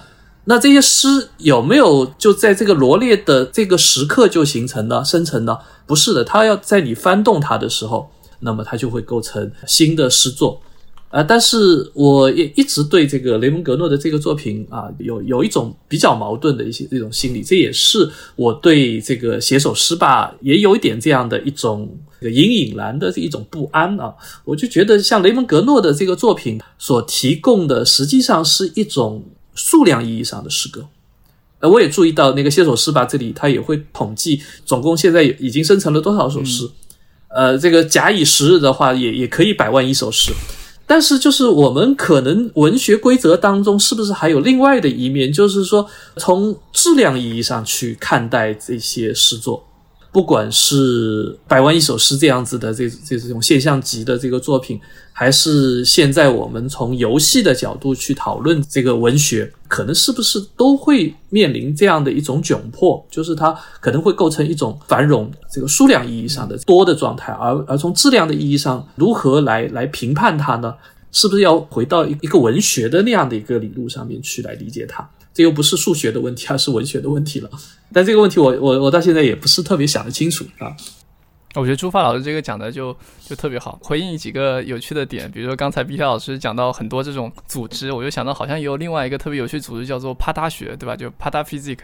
那这些诗有没有就在这个罗列的这个时刻就形成的生成呢？不是的，它要在你翻动它的时候，那么它就会构成新的诗作。啊，但是我也一直对这个雷蒙格诺的这个作品啊，有有一种比较矛盾的一些这种心理，这也是我对这个写首诗吧，也有一点这样的一种隐隐然的这一种不安啊。我就觉得像雷蒙格诺的这个作品所提供的，实际上是一种。数量意义上的诗歌，呃，我也注意到那个写首诗吧，这里他也会统计总共现在已经生成了多少首诗，呃，这个假以时日的话，也也可以百万一首诗。但是就是我们可能文学规则当中是不是还有另外的一面，就是说从质量意义上去看待这些诗作。不管是百万一首诗这样子的这这这种现象级的这个作品，还是现在我们从游戏的角度去讨论这个文学，可能是不是都会面临这样的一种窘迫，就是它可能会构成一种繁荣这个数量意义上的多的状态，而而从质量的意义上，如何来来评判它呢？是不是要回到一一个文学的那样的一个理路上面去来理解它？这又不是数学的问题，而是文学的问题了。但这个问题，我我我到现在也不是特别想得清楚啊。我觉得朱发老师这个讲的就就特别好，回应几个有趣的点，比如说刚才毕夏老师讲到很多这种组织，我就想到好像也有另外一个特别有趣组织叫做帕达学，对吧？就帕达 physics，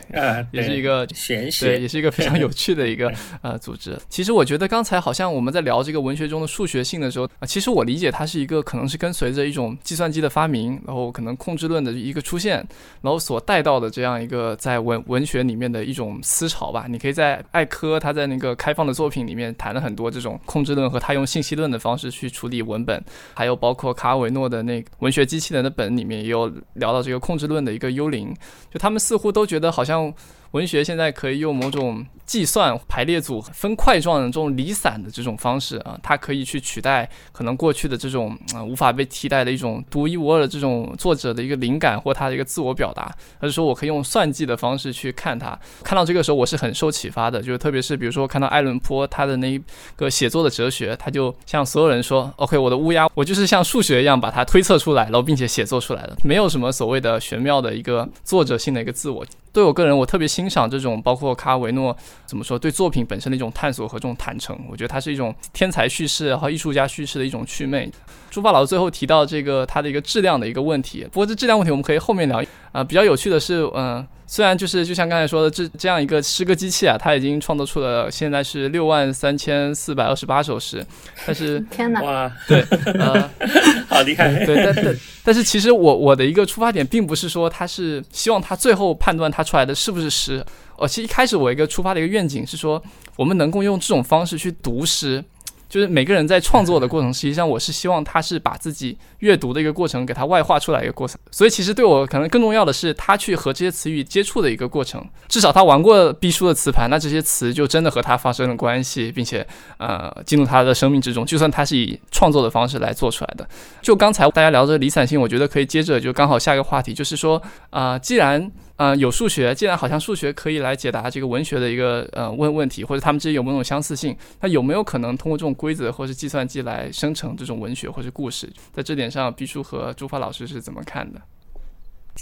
也是一个玄学，对，也是一个非常有趣的一个 呃组织。其实我觉得刚才好像我们在聊这个文学中的数学性的时候啊，其实我理解它是一个可能是跟随着一种计算机的发明，然后可能控制论的一个出现，然后所带到的这样一个在文文学里面的一种思潮吧。你可以在艾科他在那个开放的作品里面。谈了很多这种控制论和他用信息论的方式去处理文本，还有包括卡尔维诺的那文学机器人的本里面也有聊到这个控制论的一个幽灵，就他们似乎都觉得好像。文学现在可以用某种计算、排列组、分块状的这种离散的这种方式啊，它可以去取代可能过去的这种啊无法被替代的一种独一无二的这种作者的一个灵感或他的一个自我表达。而是说我可以用算计的方式去看它。看到这个时候，我是很受启发的，就是特别是比如说看到爱伦坡他的那一个写作的哲学，他就向所有人说：“OK，我的乌鸦，我就是像数学一样把它推测出来，然后并且写作出来的，没有什么所谓的玄妙的一个作者性的一个自我。”对我个人，我特别欣赏这种包括卡尔维诺怎么说对作品本身的一种探索和这种坦诚。我觉得它是一种天才叙事和艺术家叙事的一种趣味。朱发老师最后提到这个它的一个质量的一个问题，不过这质量问题我们可以后面聊。啊，比较有趣的是，嗯。虽然就是就像刚才说的，这这样一个诗歌机器啊，它已经创作出了现在是六万三千四百二十八首诗，但是 天哪，哇，对，呃，好厉害，对，但但但是其实我我的一个出发点并不是说它是希望它最后判断它出来的是不是诗，哦，其实一开始我一个出发的一个愿景是说，我们能够用这种方式去读诗。就是每个人在创作的过程，实际上我是希望他是把自己阅读的一个过程给他外化出来一个过程。所以其实对我可能更重要的是他去和这些词语接触的一个过程。至少他玩过毕书的词盘，那这些词就真的和他发生了关系，并且呃进入他的生命之中。就算他是以创作的方式来做出来的。就刚才大家聊的离散性，我觉得可以接着就刚好下一个话题，就是说啊，既然呃，有数学，既然好像数学可以来解答这个文学的一个呃问问题，或者他们之间有没有相似性，那有没有可能通过这种规则或是计算机来生成这种文学或者故事？在这点上，毕叔和朱发老师是怎么看的？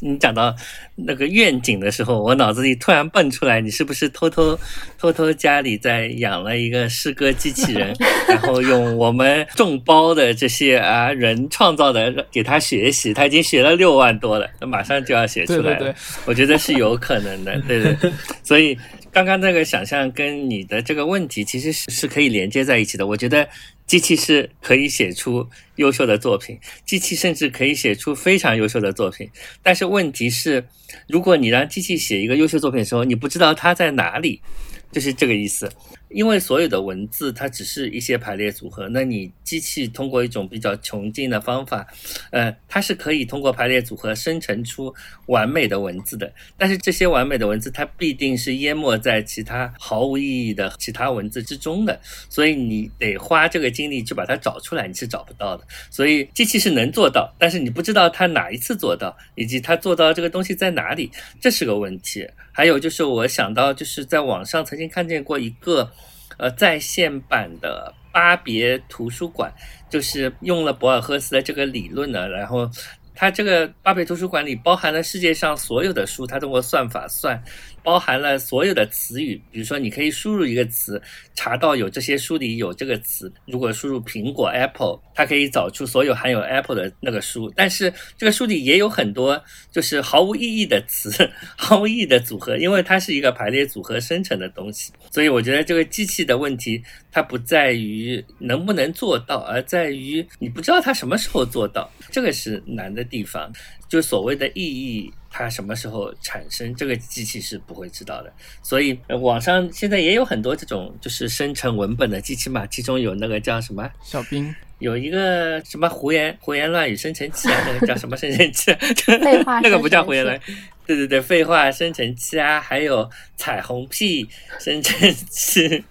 你讲到那个愿景的时候，我脑子里突然蹦出来，你是不是偷偷偷偷家里在养了一个诗歌机器人，然后用我们众包的这些啊人创造的给他学习，他已经学了六万多了，那马上就要写出来了。我觉得是有可能的，对对。所以刚刚那个想象跟你的这个问题其实是是可以连接在一起的。我觉得。机器是可以写出优秀的作品，机器甚至可以写出非常优秀的作品。但是问题是，如果你让机器写一个优秀作品的时候，你不知道它在哪里，就是这个意思。因为所有的文字它只是一些排列组合，那你机器通过一种比较穷尽的方法，呃，它是可以通过排列组合生成出完美的文字的。但是这些完美的文字它必定是淹没在其他毫无意义的其他文字之中的，所以你得花这个精力去把它找出来，你是找不到的。所以机器是能做到，但是你不知道它哪一次做到，以及它做到这个东西在哪里，这是个问题。还有就是我想到就是在网上曾经看见过一个。呃，在线版的巴别图书馆，就是用了博尔赫斯的这个理论呢，然后它这个巴别图书馆里包含了世界上所有的书，它通过算法算。包含了所有的词语，比如说你可以输入一个词，查到有这些书里有这个词。如果输入苹果 Apple，它可以找出所有含有 Apple 的那个书。但是这个书里也有很多就是毫无意义的词，毫无意义的组合，因为它是一个排列组合生成的东西。所以我觉得这个机器的问题，它不在于能不能做到，而在于你不知道它什么时候做到，这个是难的地方。就所谓的意义。它什么时候产生？这个机器是不会知道的。所以网上现在也有很多这种就是生成文本的机器嘛，其中有那个叫什么小兵，有一个什么胡言胡言乱语生成器啊，那个叫什么生成器？废话那个不叫胡言乱语，对对对，废话生成器啊，还有彩虹屁生成器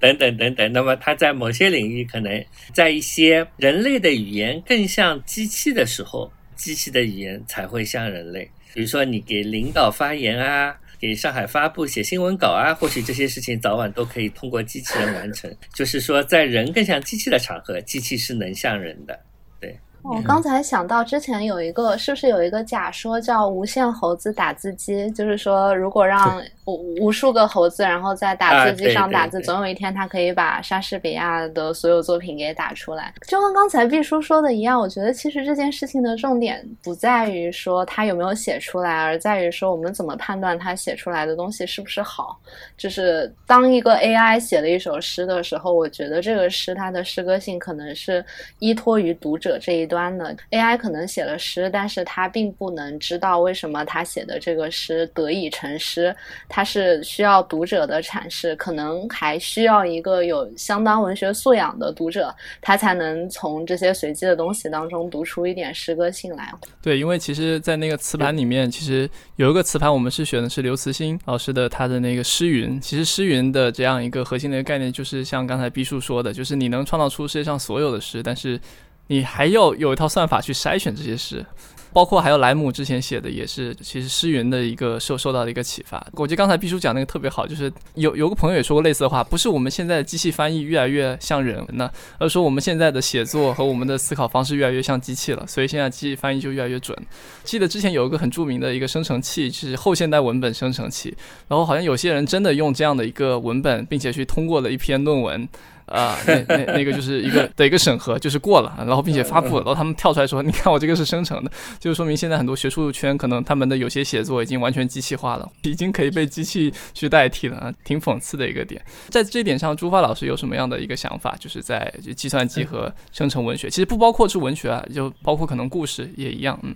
等等等等。那么它在某些领域，可能在一些人类的语言更像机器的时候，机器的语言才会像人类。比如说，你给领导发言啊，给上海发布写新闻稿啊，或许这些事情早晚都可以通过机器人完成。就是说，在人更像机器的场合，机器是能像人的。对我刚才想到，之前有一个是不是有一个假说叫无限猴子打字机？就是说，如果让无无数个猴子，然后在打字机上打字，总有一天他可以把莎士比亚的所有作品给打出来。就跟刚才毕叔说的一样，我觉得其实这件事情的重点不在于说他有没有写出来，而在于说我们怎么判断他写出来的东西是不是好。就是当一个 AI 写了一首诗的时候，我觉得这个诗它的诗歌性可能是依托于读者这一。端的 AI 可能写了诗，但是他并不能知道为什么他写的这个诗得以成诗，它是需要读者的阐释，可能还需要一个有相当文学素养的读者，他才能从这些随机的东西当中读出一点诗歌性来。对，因为其实，在那个磁盘里面，其实有一个磁盘，我们是选的是刘慈欣老师的他的那个诗云。其实诗云的这样一个核心的概念，就是像刚才毕叔说的，就是你能创造出世界上所有的诗，但是。你还要有一套算法去筛选这些诗，包括还有莱姆之前写的也是，其实诗云的一个受受到的一个启发。我觉得刚才毕叔讲那个特别好，就是有有个朋友也说过类似的话，不是我们现在机器翻译越来越像人呢，而是说我们现在的写作和我们的思考方式越来越像机器了，所以现在机器翻译就越来越准。记得之前有一个很著名的一个生成器，就是后现代文本生成器，然后好像有些人真的用这样的一个文本，并且去通过了一篇论文。啊，那那那个就是一个的一个审核，就是过了，然后并且发布了，然后他们跳出来说，你看我这个是生成的，就是说明现在很多学术圈可能他们的有些写作已经完全机器化了，已经可以被机器去代替了啊，挺讽刺的一个点。在这一点上，朱发老师有什么样的一个想法？就是在计算机和生成文学，其实不包括是文学啊，就包括可能故事也一样，嗯。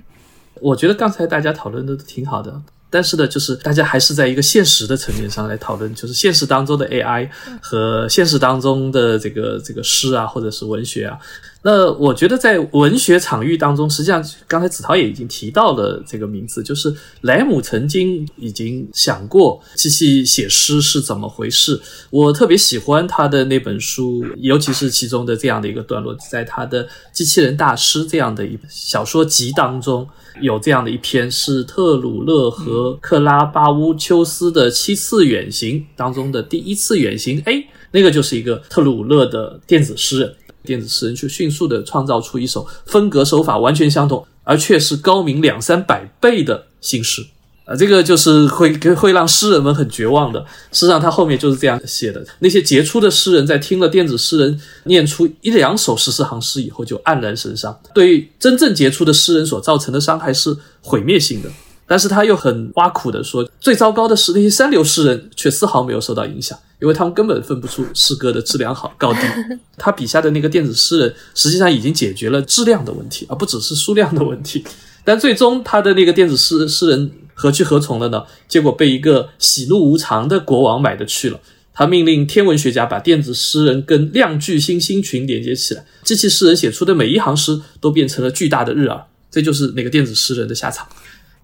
我觉得刚才大家讨论的都挺好的。但是呢，就是大家还是在一个现实的层面上来讨论，就是现实当中的 AI 和现实当中的这个这个诗啊，或者是文学啊。那我觉得在文学场域当中，实际上刚才子涛也已经提到了这个名字，就是莱姆曾经已经想过机器写诗是怎么回事。我特别喜欢他的那本书，尤其是其中的这样的一个段落，在他的《机器人大师》这样的一小说集当中。有这样的一篇是特鲁勒和克拉巴乌丘斯的七次远行当中的第一次远行，哎，那个就是一个特鲁勒的电子诗人，电子诗人去迅速的创造出一首风格手法完全相同，而却是高明两三百倍的新诗。啊，这个就是会会让诗人们很绝望的。事实上，他后面就是这样写的：那些杰出的诗人在听了电子诗人念出一两首十四行诗以后，就黯然神伤。对真正杰出的诗人所造成的伤害是毁灭性的。但是他又很挖苦的说，最糟糕的是那些三流诗人却丝毫没有受到影响，因为他们根本分不出诗歌的质量好高低。他笔下的那个电子诗人实际上已经解决了质量的问题，而不只是数量的问题。但最终，他的那个电子诗诗人。何去何从了呢？结果被一个喜怒无常的国王买的去了。他命令天文学家把电子诗人跟亮巨星星群连接起来，机器诗人写出的每一行诗都变成了巨大的日耳。这就是那个电子诗人的下场。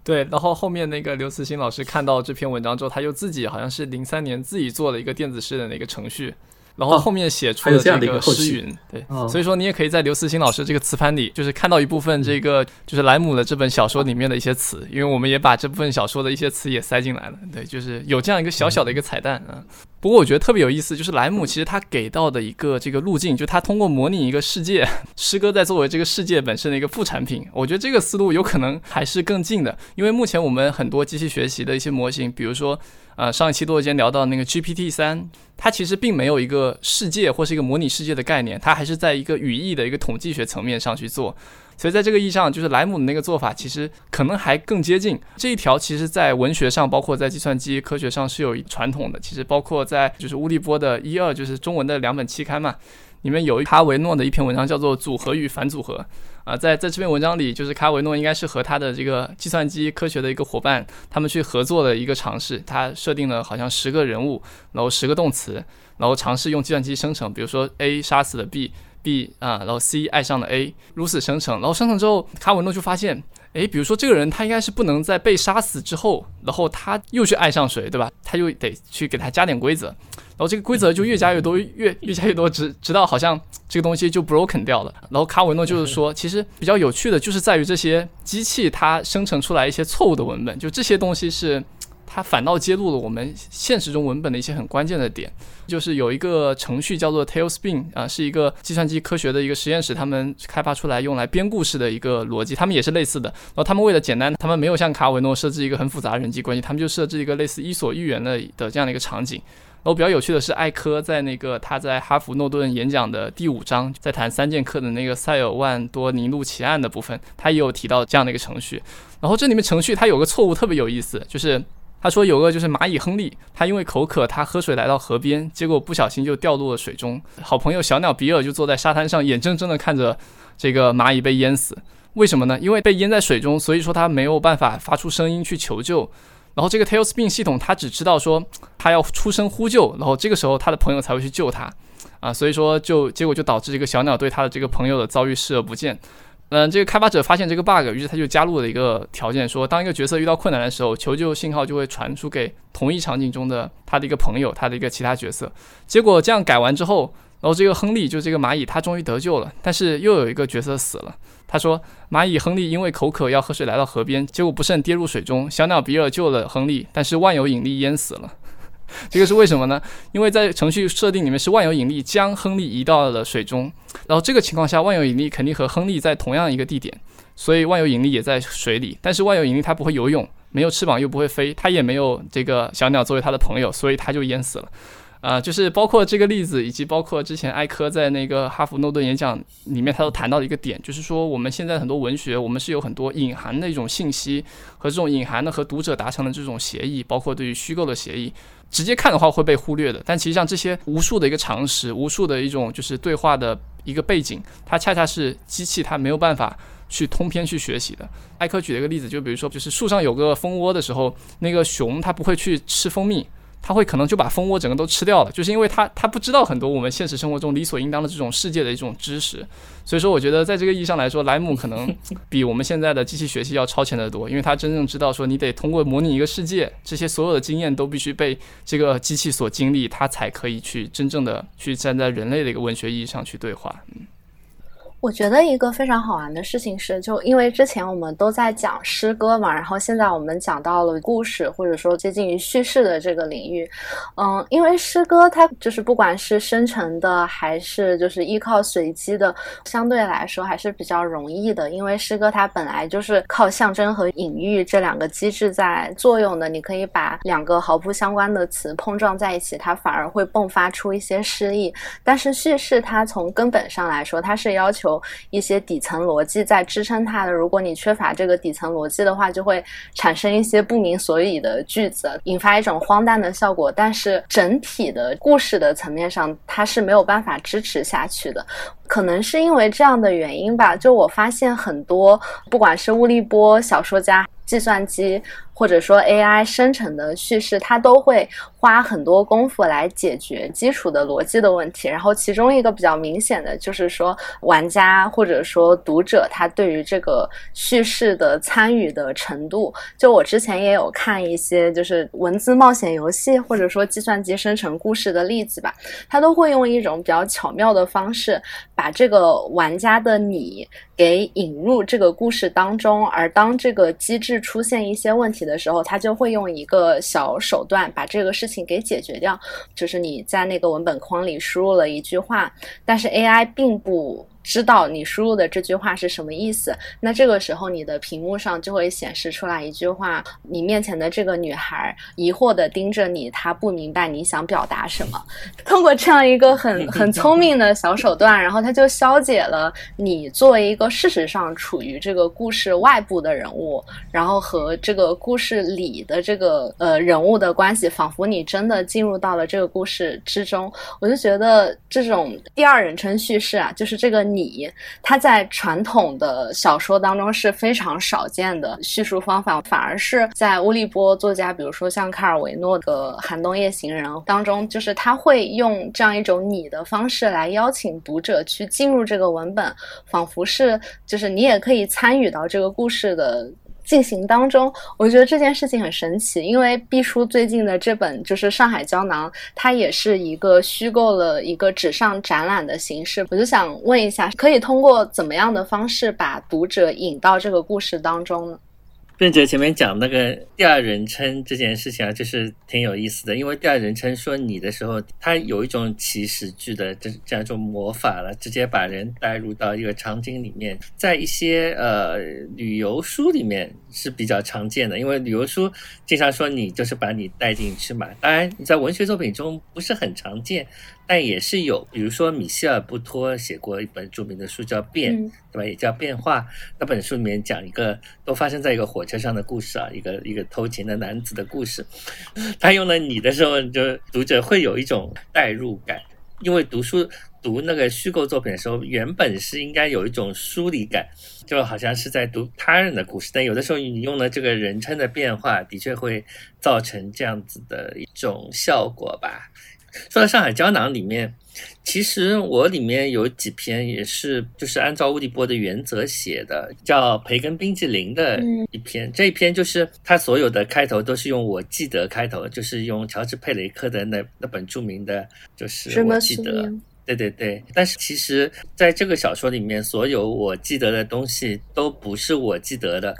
对，然后后面那个刘慈欣老师看到这篇文章之后，他又自己好像是零三年自己做了一个电子诗人的那个程序。然后后面写出了这个诗云，对，所以说你也可以在刘慈欣老师这个词盘里，就是看到一部分这个就是莱姆的这本小说里面的一些词，因为我们也把这部分小说的一些词也塞进来了，对，就是有这样一个小小的一个彩蛋啊。不过我觉得特别有意思，就是莱姆其实他给到的一个这个路径，就他通过模拟一个世界，诗歌在作为这个世界本身的一个副产品，我觉得这个思路有可能还是更近的，因为目前我们很多机器学习的一些模型，比如说。呃，上一期多间聊到那个 GPT 三，它其实并没有一个世界或是一个模拟世界的概念，它还是在一个语义的一个统计学层面上去做。所以在这个意义上，就是莱姆的那个做法，其实可能还更接近这一条。其实，在文学上，包括在计算机科学上是有传统的。其实，包括在就是乌利波的一二，就是中文的两本期刊嘛，里面有卡维诺的一篇文章叫做《组合与反组合》。啊，在在这篇文章里，就是卡维诺应该是和他的这个计算机科学的一个伙伴，他们去合作的一个尝试。他设定了好像十个人物，然后十个动词，然后尝试用计算机生成，比如说 A 杀死了 B b 啊，然后 C 爱上了 A，如此生成。然后生成之后，卡文诺就发现。诶，比如说这个人，他应该是不能在被杀死之后，然后他又去爱上谁，对吧？他又得去给他加点规则，然后这个规则就越加越多，越越加越多，直直到好像这个东西就 broken 掉了。然后卡文诺就是说，其实比较有趣的就是在于这些机器它生成出来一些错误的文本，就这些东西是。它反倒揭露了我们现实中文本的一些很关键的点，就是有一个程序叫做 Tailspin 啊，是一个计算机科学的一个实验室，他们开发出来用来编故事的一个逻辑，他们也是类似的。然后他们为了简单，他们没有像卡维诺设置一个很复杂的人际关系，他们就设置一个类似伊索寓言的的这样的一个场景。然后比较有趣的是，艾科在那个他在哈佛诺顿演讲的第五章，在谈三剑客的那个塞尔万多尼路奇案的部分，他也有提到这样的一个程序。然后这里面程序它有个错误特别有意思，就是。他说有个就是蚂蚁亨利，他因为口渴，他喝水来到河边，结果不小心就掉入了水中。好朋友小鸟比尔就坐在沙滩上，眼睁睁地看着这个蚂蚁被淹死。为什么呢？因为被淹在水中，所以说他没有办法发出声音去求救。然后这个 Tailspin 系统，他只知道说他要出声呼救，然后这个时候他的朋友才会去救他。啊，所以说就结果就导致这个小鸟对他的这个朋友的遭遇视而不见。嗯，这个开发者发现这个 bug，于是他就加入了一个条件，说当一个角色遇到困难的时候，求救信号就会传输给同一场景中的他的一个朋友，他的一个其他角色。结果这样改完之后，然后这个亨利就这个蚂蚁，他终于得救了。但是又有一个角色死了。他说，蚂蚁亨利因为口渴要喝水来到河边，结果不慎跌入水中。小鸟比尔救了亨利，但是万有引力淹死了。这个是为什么呢？因为在程序设定里面是万有引力将亨利移到了水中，然后这个情况下万有引力肯定和亨利在同样一个地点，所以万有引力也在水里。但是万有引力它不会游泳，没有翅膀又不会飞，它也没有这个小鸟作为它的朋友，所以它就淹死了。啊，就是包括这个例子，以及包括之前艾科在那个哈佛诺顿演讲里面，他都谈到的一个点，就是说我们现在很多文学，我们是有很多隐含的一种信息和这种隐含的和读者达成的这种协议，包括对于虚构的协议，直接看的话会被忽略的。但其实像这些无数的一个常识，无数的一种就是对话的一个背景，它恰恰是机器它没有办法。去通篇去学习的。艾科举了一个例子，就比如说，就是树上有个蜂窝的时候，那个熊它不会去吃蜂蜜，它会可能就把蜂窝整个都吃掉了，就是因为它它不知道很多我们现实生活中理所应当的这种世界的一种知识。所以说，我觉得在这个意义上来说，莱姆可能比我们现在的机器学习要超前得多，因为他真正知道说你得通过模拟一个世界，这些所有的经验都必须被这个机器所经历，它才可以去真正的去站在人类的一个文学意义上去对话。我觉得一个非常好玩的事情是，就因为之前我们都在讲诗歌嘛，然后现在我们讲到了故事，或者说接近于叙事的这个领域。嗯，因为诗歌它就是不管是生成的还是就是依靠随机的，相对来说还是比较容易的。因为诗歌它本来就是靠象征和隐喻这两个机制在作用的，你可以把两个毫不相关的词碰撞在一起，它反而会迸发出一些诗意。但是叙事它从根本上来说，它是要求。一些底层逻辑在支撑它的，如果你缺乏这个底层逻辑的话，就会产生一些不明所以的句子，引发一种荒诞的效果。但是整体的故事的层面上，它是没有办法支持下去的。可能是因为这样的原因吧，就我发现很多，不管是乌力波小说家。计算机或者说 AI 生成的叙事，它都会花很多功夫来解决基础的逻辑的问题。然后其中一个比较明显的就是说，玩家或者说读者他对于这个叙事的参与的程度。就我之前也有看一些就是文字冒险游戏或者说计算机生成故事的例子吧，他都会用一种比较巧妙的方式把这个玩家的你。给引入这个故事当中，而当这个机制出现一些问题的时候，他就会用一个小手段把这个事情给解决掉。就是你在那个文本框里输入了一句话，但是 AI 并不。知道你输入的这句话是什么意思，那这个时候你的屏幕上就会显示出来一句话：你面前的这个女孩疑惑的盯着你，她不明白你想表达什么。通过这样一个很 很聪明的小手段，然后他就消解了你作为一个事实上处于这个故事外部的人物，然后和这个故事里的这个呃人物的关系，仿佛你真的进入到了这个故事之中。我就觉得这种第二人称叙事啊，就是这个。你，它在传统的小说当中是非常少见的叙述方法，反而是在乌利波作家，比如说像卡尔维诺的《寒冬夜行人》当中，就是他会用这样一种你的方式来邀请读者去进入这个文本，仿佛是就是你也可以参与到这个故事的。进行当中，我觉得这件事情很神奇，因为毕叔最近的这本就是《上海胶囊》，它也是一个虚构了一个纸上展览的形式。我就想问一下，可以通过怎么样的方式把读者引到这个故事当中呢？润哲前面讲那个第二人称这件事情啊，就是挺有意思的。因为第二人称说你的时候，它有一种祈使句的这这样一种魔法了，直接把人带入到一个场景里面。在一些呃旅游书里面是比较常见的，因为旅游书经常说你就是把你带进去嘛。当然你在文学作品中不是很常见。但也是有，比如说米歇尔·布托写过一本著名的书叫《变》，对吧？也叫《变化》。那本书里面讲一个都发生在一个火车上的故事啊，一个一个偷情的男子的故事。他用了你的时候，就读者会有一种代入感，因为读书读那个虚构作品的时候，原本是应该有一种疏离感，就好像是在读他人的故事。但有的时候你用了这个人称的变化，的确会造成这样子的一种效果吧。说到《上海胶囊》里面，其实我里面有几篇也是就是按照乌迪波的原则写的，叫《培根冰淇淋》的一篇。这一篇就是他所有的开头都是用“我记得”开头，就是用乔治·佩雷克的那那本著名的，就是我记得。对对对，但是其实在这个小说里面，所有我记得的东西都不是我记得的，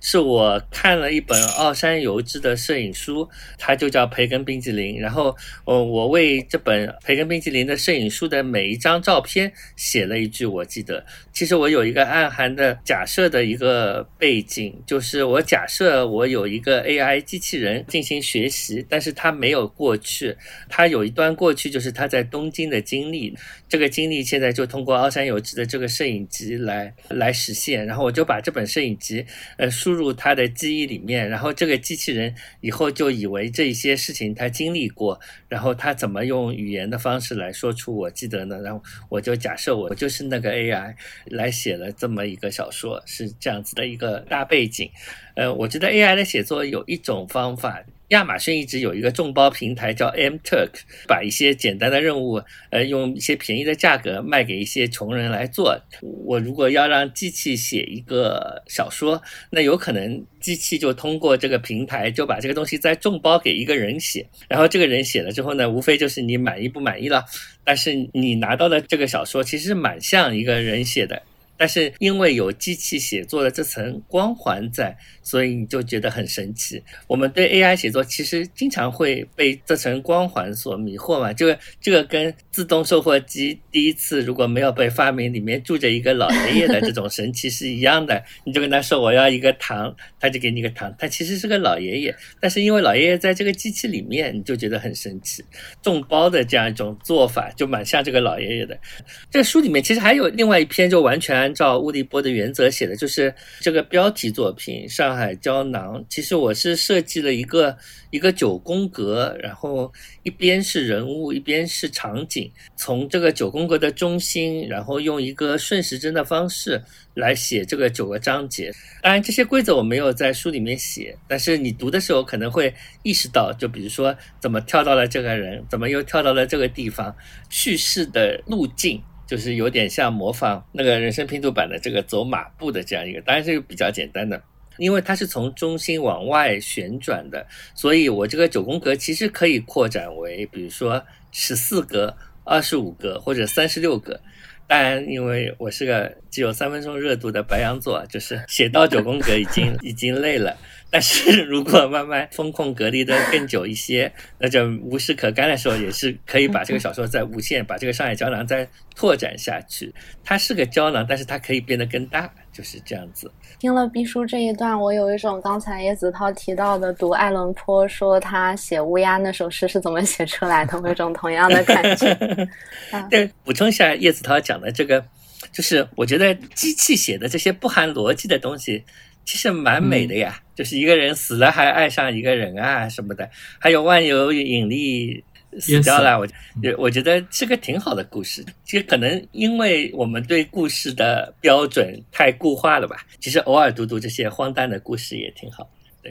是我看了一本奥山由之的摄影书，它就叫《培根冰激凌》，然后呃，我为这本《培根冰激凌》的摄影书的每一张照片写了一句我记得。其实我有一个暗含的假设的一个背景，就是我假设我有一个 AI 机器人进行学习，但是它没有过去，它有一段过去，就是它在东京的经历。这个经历现在就通过奥山有之的这个摄影集来来实现，然后我就把这本摄影集呃输入他的记忆里面，然后这个机器人以后就以为这些事情他经历过，然后他怎么用语言的方式来说出我记得呢？然后我就假设我就是那个 AI 来写了这么一个小说，是这样子的一个大背景。呃，我觉得 AI 的写作有一种方法。亚马逊一直有一个众包平台叫 M Turk，把一些简单的任务，呃，用一些便宜的价格卖给一些穷人来做。我如果要让机器写一个小说，那有可能机器就通过这个平台就把这个东西再众包给一个人写，然后这个人写了之后呢，无非就是你满意不满意了。但是你拿到的这个小说其实蛮像一个人写的。但是因为有机器写作的这层光环在，所以你就觉得很神奇。我们对 AI 写作其实经常会被这层光环所迷惑嘛。这个这个跟自动售货机第一次如果没有被发明，里面住着一个老爷爷的这种神奇是一样的。你就跟他说我要一个糖，他就给你个糖，他其实是个老爷爷。但是因为老爷爷在这个机器里面，你就觉得很神奇。众包的这样一种做法就蛮像这个老爷爷的。这书里面其实还有另外一篇，就完全。按照乌迪波的原则写的，就是这个标题作品《上海胶囊》。其实我是设计了一个一个九宫格，然后一边是人物，一边是场景。从这个九宫格的中心，然后用一个顺时针的方式来写这个九个章节。当然，这些规则我没有在书里面写，但是你读的时候可能会意识到，就比如说怎么跳到了这个人，怎么又跳到了这个地方，叙事的路径。就是有点像模仿那个人生拼图版的这个走马步的这样一个，当然这个比较简单的，因为它是从中心往外旋转的，所以我这个九宫格其实可以扩展为，比如说十四格、二十五格或者三十六格。当然，因为我是个只有三分钟热度的白羊座，就是写到九宫格已经 已经累了。但是如果慢慢风控隔离的更久一些，那就无事可干的时候，也是可以把这个小说再无限把这个上海胶囊再拓展下去。它是个胶囊，但是它可以变得更大，就是这样子。听了毕叔这一段，我有一种刚才叶子涛提到的读爱伦坡说他写乌鸦那首诗是怎么写出来的，有一种同样的感觉。对，补充一下叶子涛讲的这个，就是我觉得机器写的这些不含逻辑的东西。其实蛮美的呀，就是一个人死了还爱上一个人啊什么的，还有万有引力死掉了，我我觉得是个挺好的故事。其实可能因为我们对故事的标准太固化了吧，其实偶尔读读这些荒诞的故事也挺好。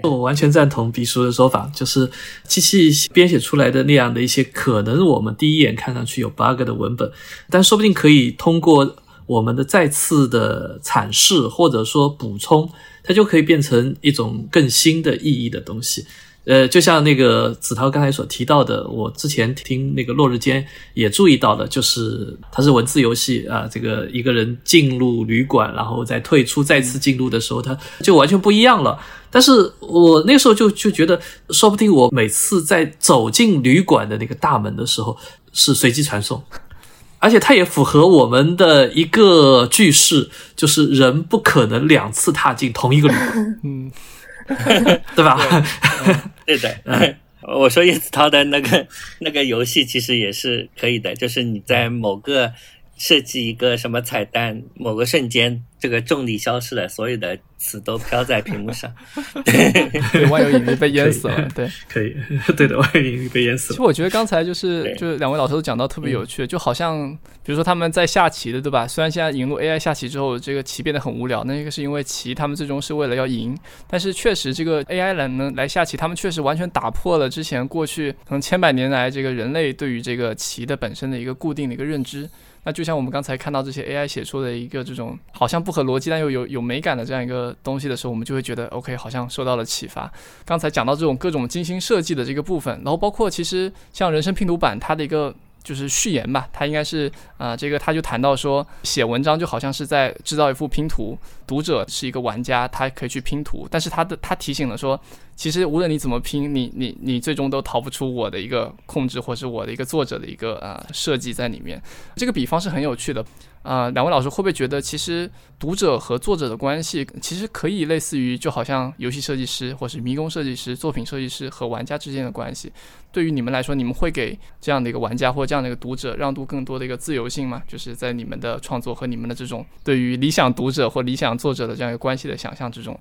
我完全赞同毕叔的说法，就是机器编写出来的那样的一些可能我们第一眼看上去有 bug 的文本，但说不定可以通过我们的再次的阐释或者说补充。它就可以变成一种更新的意义的东西，呃，就像那个子涛刚才所提到的，我之前听那个落日间也注意到的，就是它是文字游戏啊，这个一个人进入旅馆，然后再退出，再次进入的时候，它就完全不一样了。但是我那时候就就觉得，说不定我每次在走进旅馆的那个大门的时候是随机传送。而且它也符合我们的一个句式，就是人不可能两次踏进同一个旅馆，嗯，对吧？对的。我说叶子涛的那个那个游戏其实也是可以的，就是你在某个设计一个什么彩蛋，某个瞬间。这个重力消失了，所有的词都飘在屏幕上。对，万有引力被淹死了。对，可以，对的，万有引力被淹死了。其实我觉得刚才就是就是两位老师都讲到特别有趣，就好像比如说他们在下棋的，对吧？虽然现在引入 AI 下棋之后，这个棋变得很无聊，那个是因为棋他们最终是为了要赢。但是确实，这个 AI 来能来下棋，他们确实完全打破了之前过去可能千百年来这个人类对于这个棋的本身的一个固定的一个认知。那就像我们刚才看到这些 AI 写出的一个这种好像不合逻辑但又有有美感的这样一个东西的时候，我们就会觉得 OK，好像受到了启发。刚才讲到这种各种精心设计的这个部分，然后包括其实像人生拼图版它的一个就是序言吧，他应该是啊，这个他就谈到说，写文章就好像是在制造一幅拼图，读者是一个玩家，他可以去拼图，但是他的他提醒了说，其实无论你怎么拼，你你你最终都逃不出我的一个控制，或是我的一个作者的一个呃设计在里面。这个比方是很有趣的。啊，两位老师会不会觉得，其实读者和作者的关系，其实可以类似于，就好像游戏设计师或是迷宫设计师、作品设计师和玩家之间的关系？对于你们来说，你们会给这样的一个玩家或这样的一个读者让渡更多的一个自由性吗？就是在你们的创作和你们的这种对于理想读者或理想作者的这样一个关系的想象之中？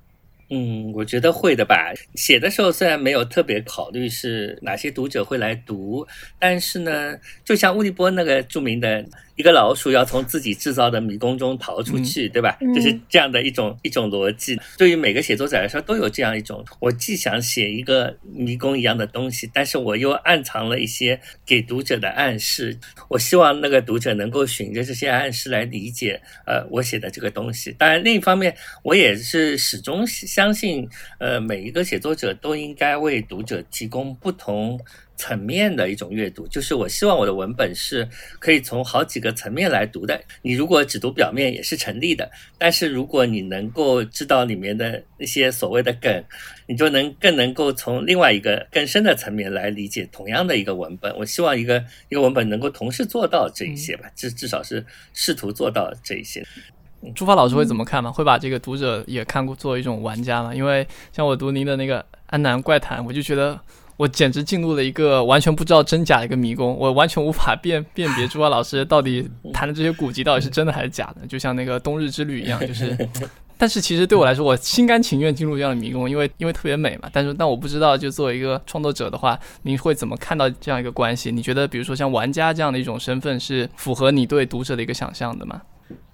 嗯，我觉得会的吧。写的时候虽然没有特别考虑是哪些读者会来读，但是呢，就像乌利波那个著名的。一个老鼠要从自己制造的迷宫中逃出去，对吧？就是这样的一种一种逻辑。对于每个写作者来说，都有这样一种：我既想写一个迷宫一样的东西，但是我又暗藏了一些给读者的暗示。我希望那个读者能够循着这些暗示来理解，呃，我写的这个东西。当然，另一方面，我也是始终相信，呃，每一个写作者都应该为读者提供不同。层面的一种阅读，就是我希望我的文本是可以从好几个层面来读的。你如果只读表面也是成立的，但是如果你能够知道里面的那些所谓的梗，你就能更能够从另外一个更深的层面来理解同样的一个文本。我希望一个一个文本能够同时做到这一些吧，至至少是试图做到这一些。朱发老师会怎么看吗？会把这个读者也看过作为一种玩家吗？因为像我读您的那个《安南怪谈》，我就觉得。我简直进入了一个完全不知道真假的一个迷宫，我完全无法辨辨别朱华老师到底谈的这些古籍到底是真的还是假的，就像那个冬日之旅一样，就是。但是其实对我来说，我心甘情愿进入这样的迷宫，因为因为特别美嘛。但是但我不知道，就作为一个创作者的话，您会怎么看到这样一个关系？你觉得，比如说像玩家这样的一种身份，是符合你对读者的一个想象的吗？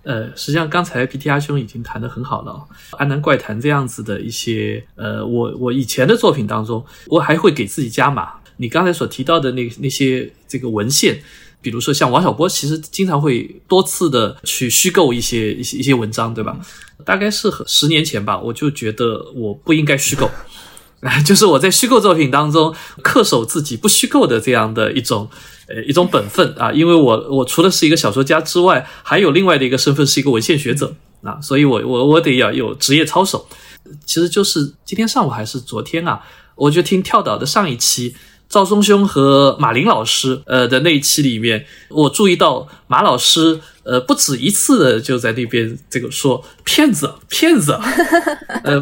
呃，实际上刚才 P T R 兄已经谈得很好了，《安南怪谈》这样子的一些，呃，我我以前的作品当中，我还会给自己加码。你刚才所提到的那那些这个文献，比如说像王小波，其实经常会多次的去虚构一些一些一些文章，对吧？大概是十年前吧，我就觉得我不应该虚构。就是我在虚构作品当中恪守自己不虚构的这样的一种呃一种本分啊，因为我我除了是一个小说家之外，还有另外的一个身份是一个文献学者啊，所以我我我得要有职业操守。其实就是今天上午还是昨天啊，我就听跳岛的上一期。赵松兄和马林老师，呃的那一期里面，我注意到马老师，呃不止一次的就在那边这个说骗子骗子，呃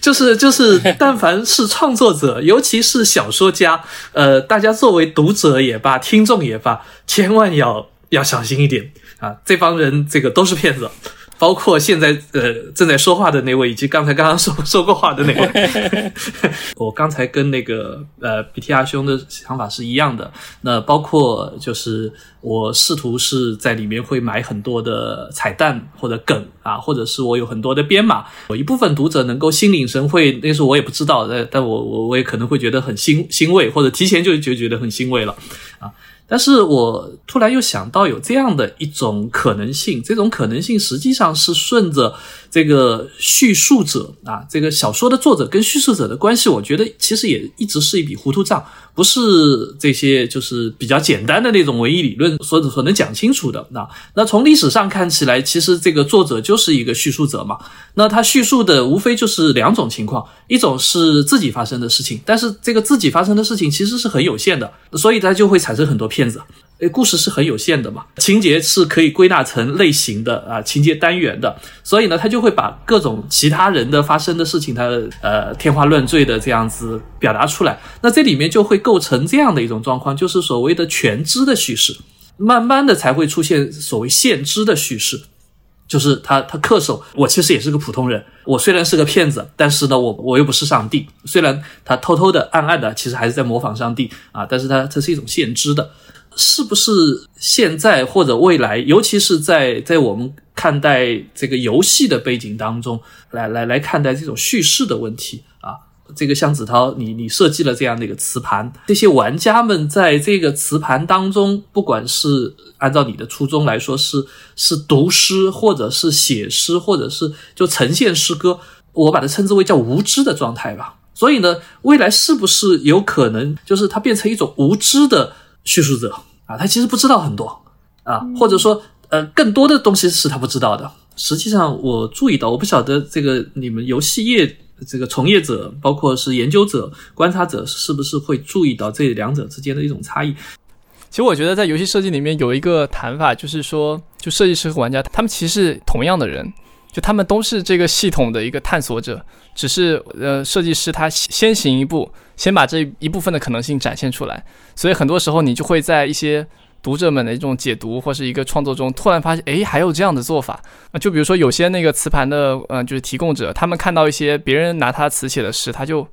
就是 就是，但凡是创作者，尤其是小说家，呃大家作为读者也罢，听众也罢，千万要要小心一点啊，这帮人这个都是骗子。包括现在呃正在说话的那位，以及刚才刚刚说说过话的那位，我刚才跟那个呃 B T R 兄的想法是一样的。那包括就是我试图是在里面会买很多的彩蛋或者梗啊，或者是我有很多的编码，有一部分读者能够心领神会，那时候我也不知道，但但我我我也可能会觉得很欣欣慰，或者提前就就觉得很欣慰了啊。但是我突然又想到有这样的一种可能性，这种可能性实际上是顺着这个叙述者啊，这个小说的作者跟叙述者的关系，我觉得其实也一直是一笔糊涂账。不是这些，就是比较简单的那种文艺理论所所能讲清楚的。那那从历史上看起来，其实这个作者就是一个叙述者嘛。那他叙述的无非就是两种情况，一种是自己发生的事情，但是这个自己发生的事情其实是很有限的，所以他就会产生很多骗子。故事是很有限的嘛，情节是可以归纳成类型的啊，情节单元的，所以呢，他就会把各种其他人的发生的事情，他呃天花乱坠的这样子表达出来。那这里面就会构成这样的一种状况，就是所谓的全知的叙事，慢慢的才会出现所谓现知的叙事，就是他他恪守我其实也是个普通人，我虽然是个骗子，但是呢，我我又不是上帝，虽然他偷偷的暗暗的其实还是在模仿上帝啊，但是他这是一种现知的。是不是现在或者未来，尤其是在在我们看待这个游戏的背景当中，来来来看待这种叙事的问题啊？这个向子涛，你你设计了这样的一个磁盘，这些玩家们在这个磁盘当中，不管是按照你的初衷来说，是是读诗，或者是写诗，或者是就呈现诗歌，我把它称之为叫无知的状态吧。所以呢，未来是不是有可能就是它变成一种无知的？叙述者啊，他其实不知道很多啊，或者说呃更多的东西是他不知道的。实际上我注意到，我不晓得这个你们游戏业这个从业者，包括是研究者、观察者，是不是会注意到这两者之间的一种差异？其实我觉得在游戏设计里面有一个谈法，就是说，就设计师和玩家他们其实是同样的人，就他们都是这个系统的一个探索者，只是呃设计师他先行一步，先把这一部分的可能性展现出来，所以很多时候你就会在一些读者们的一种解读或是一个创作中，突然发现，哎，还有这样的做法啊！就比如说有些那个磁盘的，嗯，就是提供者，他们看到一些别人拿他词写的诗，他就。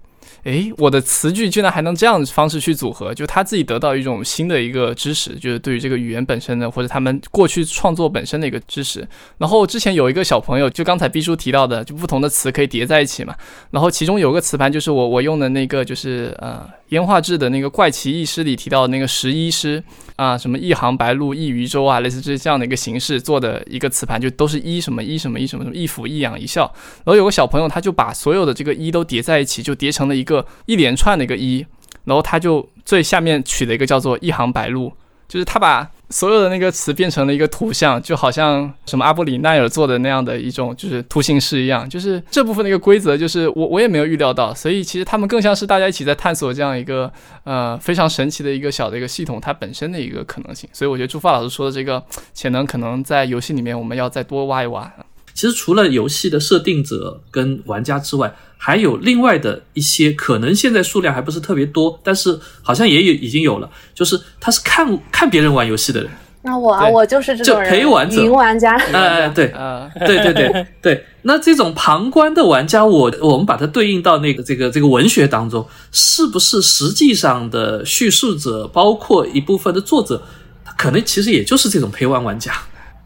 诶，我的词句居然还能这样方式去组合，就他自己得到一种新的一个知识，就是对于这个语言本身的，或者他们过去创作本身的一个知识。然后之前有一个小朋友，就刚才 B 叔提到的，就不同的词可以叠在一起嘛。然后其中有个词盘，就是我我用的那个，就是呃烟化志的那个怪奇异诗里提到的那个十一诗啊，什么一行白鹭一渔舟啊，类似这这样的一个形式做的一个词盘，就都是一什么一什么一什么什么一俯一仰一笑。然后有个小朋友，他就把所有的这个一都叠在一起，就叠成了一个。一连串的一个一，然后他就最下面取了一个叫做一行白鹭，就是他把所有的那个词变成了一个图像，就好像什么阿布里奈尔做的那样的一种就是图形式一样。就是这部分的一个规则，就是我我也没有预料到，所以其实他们更像是大家一起在探索这样一个呃非常神奇的一个小的一个系统它本身的一个可能性。所以我觉得朱发老师说的这个潜能，可能在游戏里面我们要再多挖一挖。其实除了游戏的设定者跟玩家之外，还有另外的一些可能，现在数量还不是特别多，但是好像也有已经有了，就是他是看看别人玩游戏的人。那我啊，我就是这种陪玩者，云玩家。哎，对，对对对对。那这种旁观的玩家，我我们把它对应到那个这个这个文学当中，是不是实际上的叙述者，包括一部分的作者，他可能其实也就是这种陪玩玩家。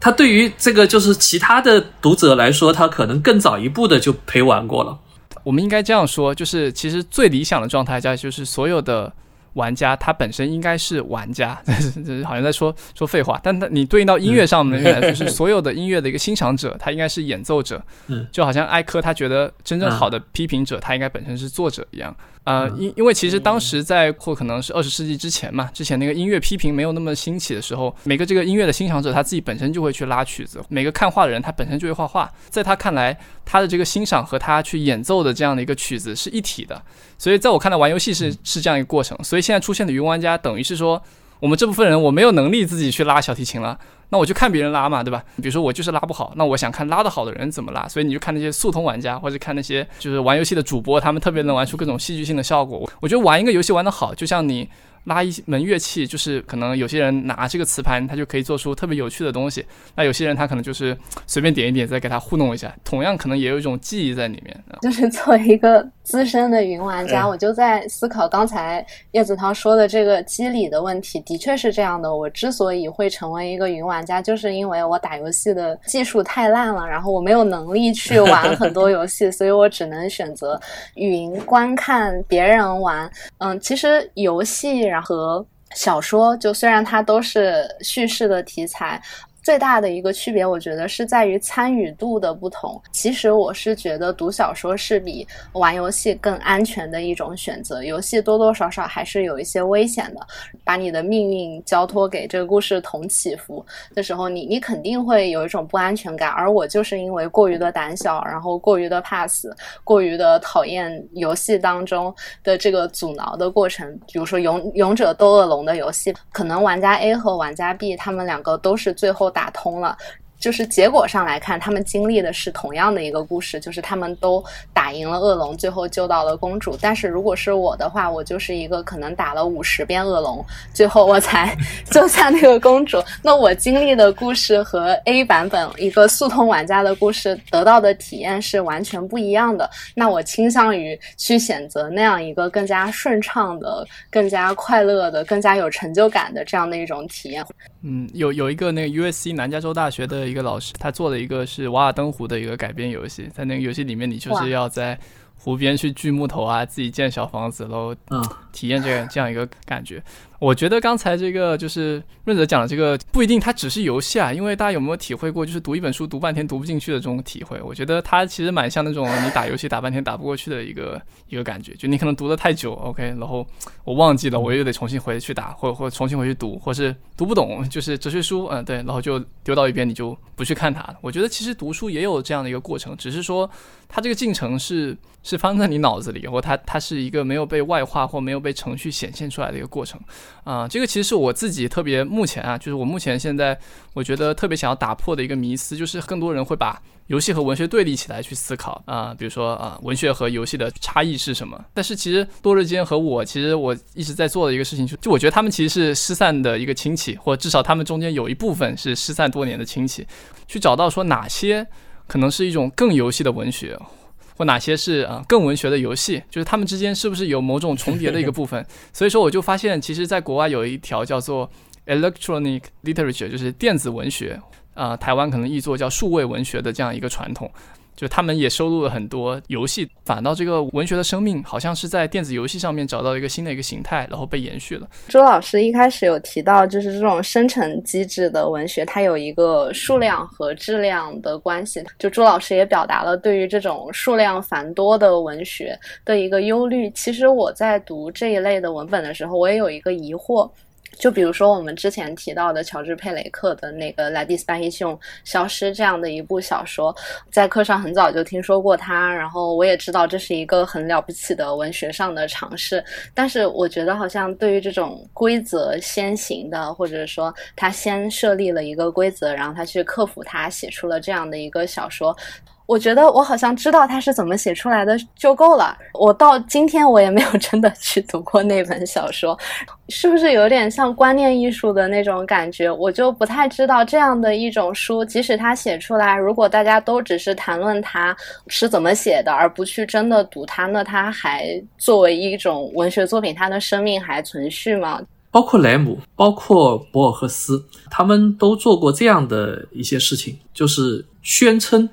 他对于这个就是其他的读者来说，他可能更早一步的就陪玩过了。我们应该这样说，就是其实最理想的状态下，就是所有的玩家他本身应该是玩家，这 好像在说说废话。但他你对应到音乐上面来就，是所有的音乐的一个欣赏者，他应该是演奏者。嗯，就好像艾科他觉得真正好的批评者，他应该本身是作者一样。呃，因因为其实当时在或可能是二十世纪之前嘛，之前那个音乐批评没有那么兴起的时候，每个这个音乐的欣赏者他自己本身就会去拉曲子，每个看画的人他本身就会画画，在他看来，他的这个欣赏和他去演奏的这样的一个曲子是一体的，所以在我看来，玩游戏是是这样一个过程，所以现在出现的云玩家等于是说，我们这部分人我没有能力自己去拉小提琴了。那我去看别人拉嘛，对吧？比如说我就是拉不好，那我想看拉的好的人怎么拉，所以你就看那些速通玩家，或者看那些就是玩游戏的主播，他们特别能玩出各种戏剧性的效果。我觉得玩一个游戏玩的好，就像你。拉一门乐器，就是可能有些人拿这个磁盘，他就可以做出特别有趣的东西。那有些人他可能就是随便点一点，再给他糊弄一下，同样可能也有一种记忆在里面。就是作为一个资深的云玩家，我就在思考刚才叶子涛说的这个机理的问题。的确是这样的，我之所以会成为一个云玩家，就是因为我打游戏的技术太烂了，然后我没有能力去玩很多游戏，所以我只能选择云观看别人玩。嗯，其实游戏。然后小说，就虽然它都是叙事的题材。最大的一个区别，我觉得是在于参与度的不同。其实我是觉得读小说是比玩游戏更安全的一种选择。游戏多多少少还是有一些危险的，把你的命运交托给这个故事同起伏的时候，你你肯定会有一种不安全感。而我就是因为过于的胆小，然后过于的怕死，过于的讨厌游戏当中的这个阻挠的过程。比如说勇勇者斗恶龙的游戏，可能玩家 A 和玩家 B 他们两个都是最后。打通了。就是结果上来看，他们经历的是同样的一个故事，就是他们都打赢了恶龙，最后救到了公主。但是如果是我的话，我就是一个可能打了五十遍恶龙，最后我才 救下那个公主。那我经历的故事和 A 版本一个速通玩家的故事得到的体验是完全不一样的。那我倾向于去选择那样一个更加顺畅的、更加快乐的、更加有成就感的这样的一种体验。嗯，有有一个那个 U.S.C 南加州大学的。一个老师，他做了一个是《瓦尔登湖》的一个改编游戏，在那个游戏里面，你就是要在湖边去锯木头啊，自己建小房子，然后嗯体验这个这样一个感觉。我觉得刚才这个就是润泽讲的这个不一定它只是游戏啊，因为大家有没有体会过，就是读一本书读半天读不进去的这种体会？我觉得它其实蛮像那种你打游戏打半天打不过去的一个 一个感觉，就你可能读的太久，OK，然后我忘记了，我又得重新回去打，或或重新回去读，或是读不懂，就是哲学书，嗯，对，然后就丢到一边，你就不去看它了。我觉得其实读书也有这样的一个过程，只是说它这个进程是是放在你脑子里，或它它是一个没有被外化或没有被程序显现出来的一个过程。啊、这个其实是我自己特别目前啊，就是我目前现在我觉得特别想要打破的一个迷思，就是更多人会把游戏和文学对立起来去思考啊、比如说啊、文学和游戏的差异是什么？但是其实多日间和我，其实我一直在做的一个事情，就就我觉得他们其实是失散的一个亲戚，或至少他们中间有一部分是失散多年的亲戚，去找到说哪些可能是一种更游戏的文学，或哪些是啊、呃更文学的游戏，就是他们之间是不是有某种重叠的一个部分？所以说我就发现，其实在国外有一条叫做 electronic literature，就是电子文学，啊，台湾可能译作叫数位文学的这样一个传统。就他们也收录了很多游戏，反倒这个文学的生命好像是在电子游戏上面找到一个新的一个形态，然后被延续了。朱老师一开始有提到，就是这种生成机制的文学，它有一个数量和质量的关系。就朱老师也表达了对于这种数量繁多的文学的一个忧虑。其实我在读这一类的文本的时候，我也有一个疑惑。就比如说我们之前提到的乔治·佩雷克的那个《莱蒂斯巴希熊消失》这样的一部小说，在课上很早就听说过它，然后我也知道这是一个很了不起的文学上的尝试。但是我觉得好像对于这种规则先行的，或者说他先设立了一个规则，然后他去克服它，写出了这样的一个小说。我觉得我好像知道他是怎么写出来的就够了。我到今天我也没有真的去读过那本小说，是不是有点像观念艺术的那种感觉？我就不太知道这样的一种书，即使他写出来，如果大家都只是谈论他是怎么写的，而不去真的读它，那它还作为一种文学作品，它的生命还存续吗？包括莱姆，包括博尔赫斯，他们都做过这样的一些事情，就是宣称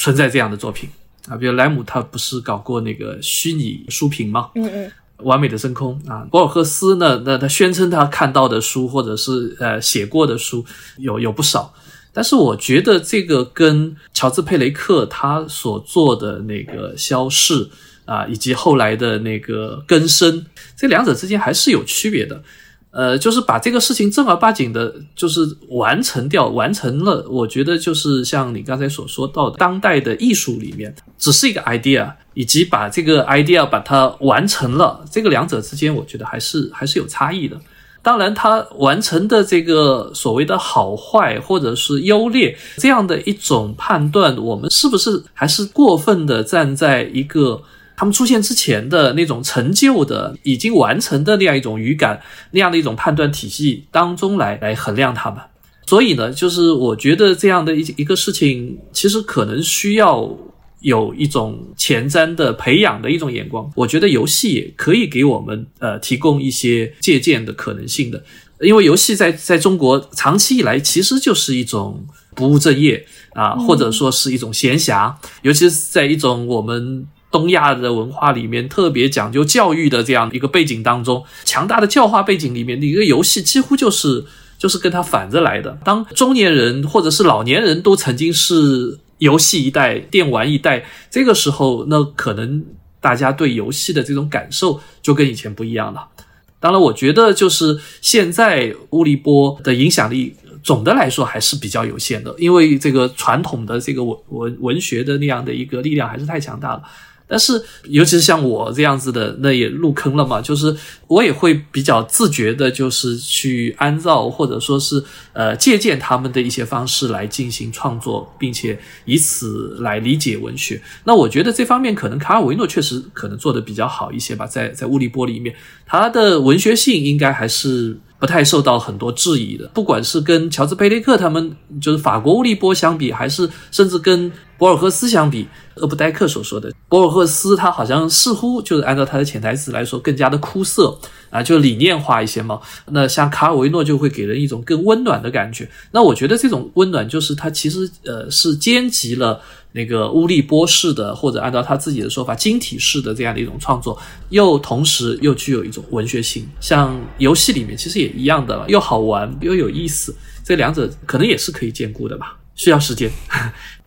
存在这样的作品啊。比如莱姆，他不是搞过那个虚拟书评吗？嗯嗯完美的真空啊，博尔赫斯呢，那他宣称他看到的书或者是呃写过的书有有不少，但是我觉得这个跟乔治佩雷克他所做的那个消逝啊，以及后来的那个更生，这两者之间还是有区别的。呃，就是把这个事情正儿八经的，就是完成掉，完成了。我觉得就是像你刚才所说到的，当代的艺术里面，只是一个 idea，以及把这个 idea 把它完成了，这个两者之间，我觉得还是还是有差异的。当然，它完成的这个所谓的好坏或者是优劣这样的一种判断，我们是不是还是过分的站在一个他们出现之前的那种成就的、已经完成的那样一种语感、那样的一种判断体系当中来来衡量他们？所以呢，就是我觉得这样的一一个事情，其实可能需要有一种前瞻的培养的一种眼光。我觉得游戏也可以给我们呃提供一些借鉴的可能性的，因为游戏在在中国长期以来其实就是一种不务正业啊，或者说是一种闲暇，尤其是在一种我们。东亚的文化里面特别讲究教育的这样一个背景当中，强大的教化背景里面的，一个游戏几乎就是就是跟它反着来的。当中年人或者是老年人都曾经是游戏一代、电玩一代，这个时候，那可能大家对游戏的这种感受就跟以前不一样了。当然，我觉得就是现在乌力波的影响力。总的来说还是比较有限的，因为这个传统的这个文文文学的那样的一个力量还是太强大了。但是，尤其是像我这样子的，那也入坑了嘛。就是我也会比较自觉的，就是去按照或者说是呃借鉴他们的一些方式来进行创作，并且以此来理解文学。那我觉得这方面可能卡尔维诺确实可能做的比较好一些吧，在在物理波里面，他的文学性应该还是。不太受到很多质疑的，不管是跟乔治·佩雷克他们，就是法国乌利波相比，还是甚至跟博尔赫斯相比，厄布代克所说的博尔赫斯，他好像似乎就是按照他的潜台词来说，更加的枯涩啊，就理念化一些嘛。那像卡尔维诺就会给人一种更温暖的感觉。那我觉得这种温暖就是他其实呃是兼及了那个乌利波式的，或者按照他自己的说法晶体式的这样的一种创作，又同时又具有一种文学性。像游戏里面其实也一样的，又好玩又有意思，这两者可能也是可以兼顾的吧。需要时间。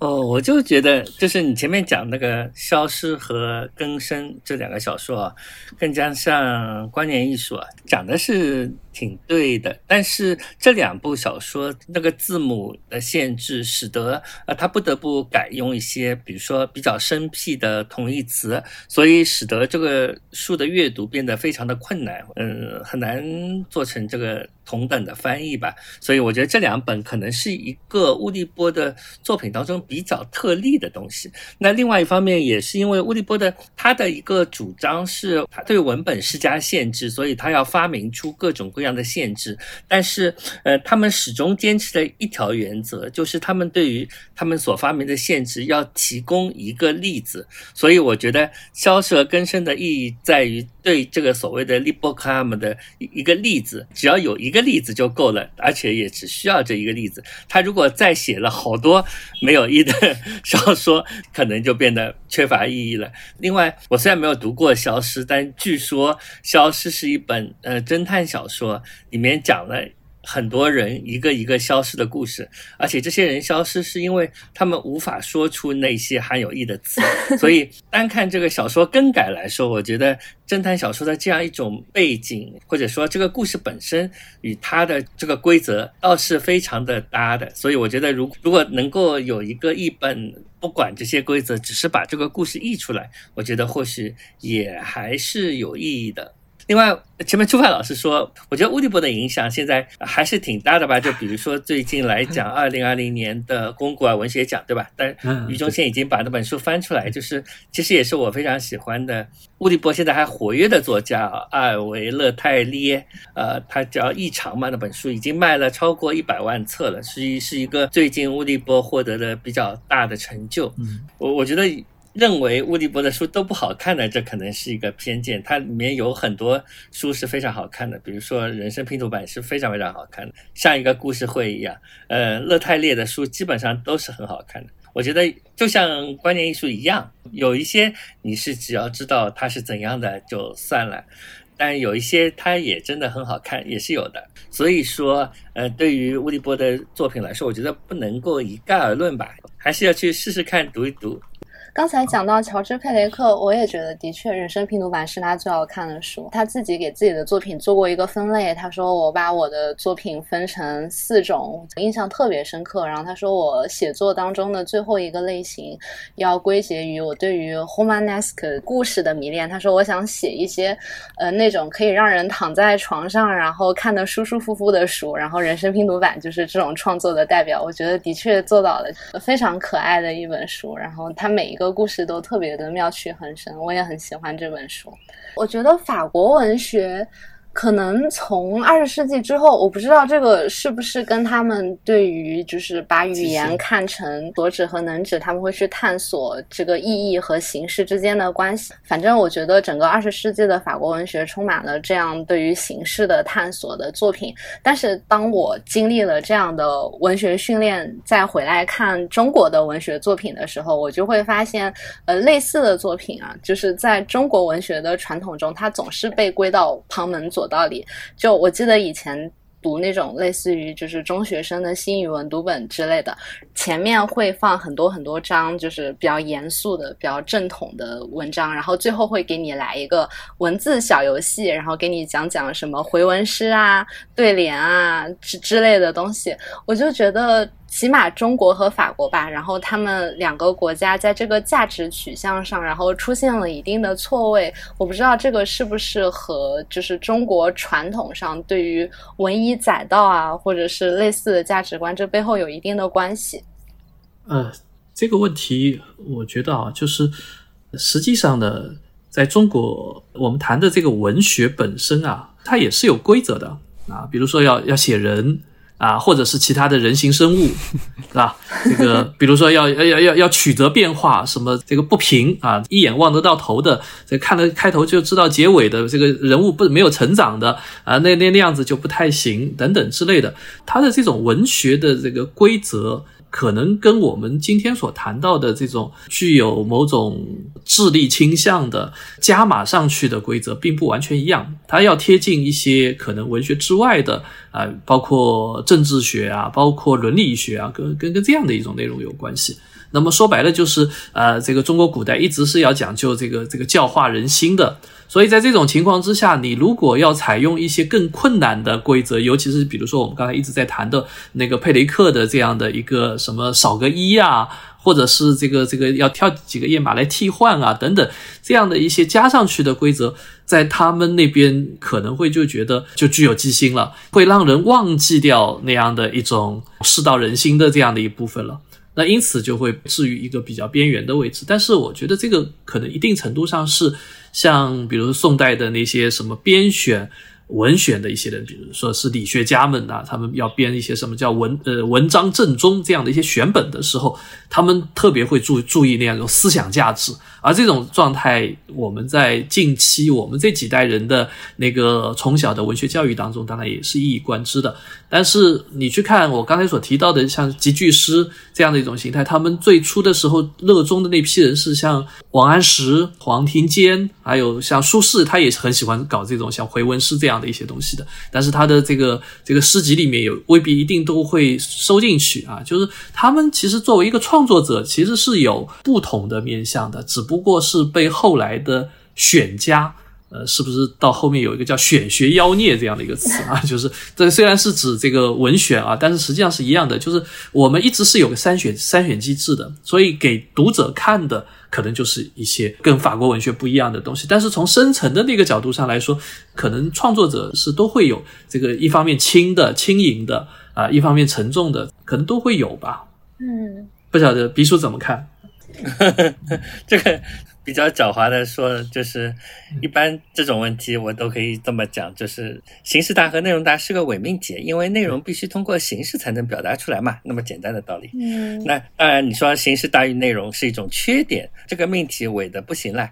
哦，我就觉得，就是你前面讲那个《消失》和《更生》这两个小说啊，更加像观念艺术啊，讲的是挺对的。但是这两部小说那个字母的限制，使得呃他不得不改用一些，比如说比较生僻的同义词，所以使得这个书的阅读变得非常的困难，嗯，很难做成这个同等的翻译吧。所以我觉得这两本可能是一个乌利波的作品当中。比较特例的东西。那另外一方面，也是因为乌利波的他的一个主张是，他对文本施加限制，所以他要发明出各种各样的限制。但是，呃，他们始终坚持的一条原则，就是他们对于他们所发明的限制要提供一个例子。所以，我觉得消失和更深的意义在于对这个所谓的利波卡姆的一个例子，只要有一个例子就够了，而且也只需要这一个例子。他如果再写了好多没有意义的小说 可能就变得缺乏意义了。另外，我虽然没有读过《消失》，但据说《消失》是一本呃侦探小说，里面讲了。很多人一个一个消失的故事，而且这些人消失是因为他们无法说出那些含有义的词，所以单看这个小说更改来说，我觉得侦探小说的这样一种背景，或者说这个故事本身与它的这个规则倒是非常的搭的，所以我觉得如如果能够有一个译本，不管这些规则，只是把这个故事译出来，我觉得或许也还是有意义的。另外，前面朱派老师说，我觉得乌迪波的影响现在还是挺大的吧？就比如说最近来讲，二零二零年的龚古尔文学奖，对吧？但余中宪已经把那本书翻出来，就是其实也是我非常喜欢的乌迪波现在还活跃的作家阿尔维勒泰列，呃，他叫《异常》嘛，那本书已经卖了超过一百万册了，是是一个最近乌迪波获得的比较大的成就。嗯，我我觉得。认为乌迪波的书都不好看的，这可能是一个偏见。它里面有很多书是非常好看的，比如说《人生拼图版》是非常非常好看的，像一个故事会一样。呃，勒泰列的书基本上都是很好看的。我觉得就像观念艺术一样，有一些你是只要知道它是怎样的就算了，但有一些它也真的很好看，也是有的。所以说，呃，对于乌迪波的作品来说，我觉得不能够一概而论吧，还是要去试试看读一读。刚才讲到乔治·佩雷克，我也觉得的确，《人生拼读版》是他最好看的书。他自己给自己的作品做过一个分类，他说：“我把我的作品分成四种，印象特别深刻。”然后他说：“我写作当中的最后一个类型，要归结于我对于 Homanesque 故事的迷恋。”他说：“我想写一些，呃，那种可以让人躺在床上，然后看得舒舒服服的书。然后《人生拼读版》就是这种创作的代表。我觉得的确做到了，非常可爱的一本书。然后他每一个。”故事都特别的妙趣横生，我也很喜欢这本书。我觉得法国文学。可能从二十世纪之后，我不知道这个是不是跟他们对于就是把语言看成所指和能指，他们会去探索这个意义和形式之间的关系。反正我觉得整个二十世纪的法国文学充满了这样对于形式的探索的作品。但是当我经历了这样的文学训练，再回来看中国的文学作品的时候，我就会发现，呃，类似的作品啊，就是在中国文学的传统中，它总是被归到旁门左。有道理，就我记得以前。读那种类似于就是中学生的新语文读本之类的，前面会放很多很多章，就是比较严肃的、比较正统的文章，然后最后会给你来一个文字小游戏，然后给你讲讲什么回文诗啊、对联啊之之类的东西。我就觉得，起码中国和法国吧，然后他们两个国家在这个价值取向上，然后出现了一定的错位。我不知道这个是不是和就是中国传统上对于文艺。载道啊，或者是类似的价值观，这背后有一定的关系。呃，这个问题我觉得啊，就是实际上呢，在中国我们谈的这个文学本身啊，它也是有规则的啊。比如说要要写人啊，或者是其他的人形生物，是吧？这个比如说要要要要要曲折变化，什么这个不平啊，一眼望得到头的，这看了开头就知道结尾的这个人物不没有成长的啊，那那那样子就不太行，等等之类的。它的这种文学的这个规则。可能跟我们今天所谈到的这种具有某种智力倾向的加码上去的规则，并不完全一样。它要贴近一些可能文学之外的啊，包括政治学啊，包括伦理学啊，跟跟跟这样的一种内容有关系。那么说白了，就是呃，这个中国古代一直是要讲究这个这个教化人心的。所以在这种情况之下，你如果要采用一些更困难的规则，尤其是比如说我们刚才一直在谈的那个佩雷克的这样的一个什么少个一啊，或者是这个这个要跳几个页码来替换啊等等这样的一些加上去的规则，在他们那边可能会就觉得就具有机心了，会让人忘记掉那样的一种世道人心的这样的一部分了。那因此就会置于一个比较边缘的位置。但是我觉得这个可能一定程度上是。像比如宋代的那些什么编选文选的一些人，比如说是理学家们啊，他们要编一些什么叫文呃文章正宗这样的一些选本的时候，他们特别会注注意那样一种思想价值。而这种状态，我们在近期我们这几代人的那个从小的文学教育当中，当然也是一以贯之的。但是你去看我刚才所提到的像集句诗这样的一种形态，他们最初的时候热衷的那批人是像王安石、黄庭坚，还有像苏轼，他也是很喜欢搞这种像回文诗这样的一些东西的。但是他的这个这个诗集里面有未必一定都会收进去啊，就是他们其实作为一个创作者，其实是有不同的面向的，只。不过是被后来的选家，呃，是不是到后面有一个叫“选学妖孽”这样的一个词啊？就是这虽然是指这个文选啊，但是实际上是一样的，就是我们一直是有个筛选筛选机制的，所以给读者看的可能就是一些跟法国文学不一样的东西。但是从深层的那个角度上来说，可能创作者是都会有这个一方面轻的、轻盈的啊，一方面沉重的，可能都会有吧。嗯，不晓得鼻叔怎么看？这个比较狡猾的说，就是一般这种问题我都可以这么讲，就是形式大和内容大是个伪命题，因为内容必须通过形式才能表达出来嘛，那么简单的道理。嗯，那当然你说形式大于内容是一种缺点，这个命题伪的不行了。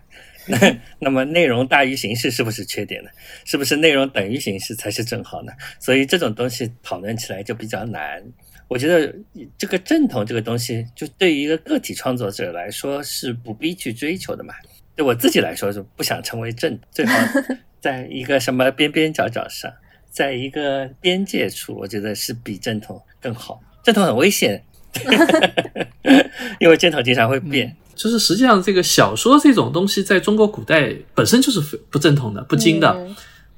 那那么内容大于形式是不是缺点呢？是不是内容等于形式才是正好呢？所以这种东西讨论起来就比较难。我觉得这个正统这个东西，就对于一个个体创作者来说是不必去追求的嘛。对我自己来说，就不想成为正，最好 在一个什么边边角角上，在一个边界处，我觉得是比正统更好。正统很危险，因为正统经常会变。就是实际上，这个小说这种东西，在中国古代本身就是不正统的、不精的。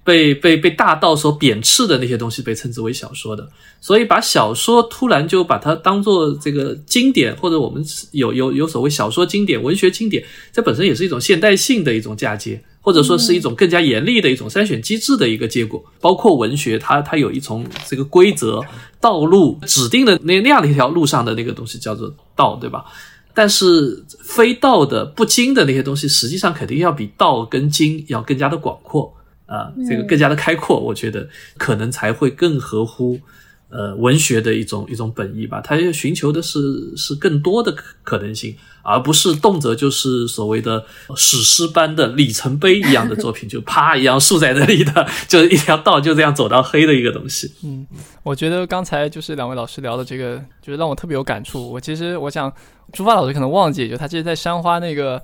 被被被大道所贬斥的那些东西被称之为小说的，所以把小说突然就把它当做这个经典，或者我们有有有所谓小说经典、文学经典，这本身也是一种现代性的一种嫁接，或者说是一种更加严厉的一种筛选机制的一个结果。包括文学，它它有一种这个规则道路指定的那那样的一条路上的那个东西叫做道，对吧？但是非道的不精的那些东西，实际上肯定要比道跟精要更加的广阔。啊，这个更加的开阔，我觉得可能才会更合乎呃文学的一种一种本意吧。他要寻求的是是更多的可可能性，而不是动辄就是所谓的史诗般的里程碑一样的作品，就啪一样竖在那里的，就是一条道就这样走到黑的一个东西。嗯，我觉得刚才就是两位老师聊的这个，就是让我特别有感触。我其实我想，朱发老师可能忘记，就他其实，在山花那个。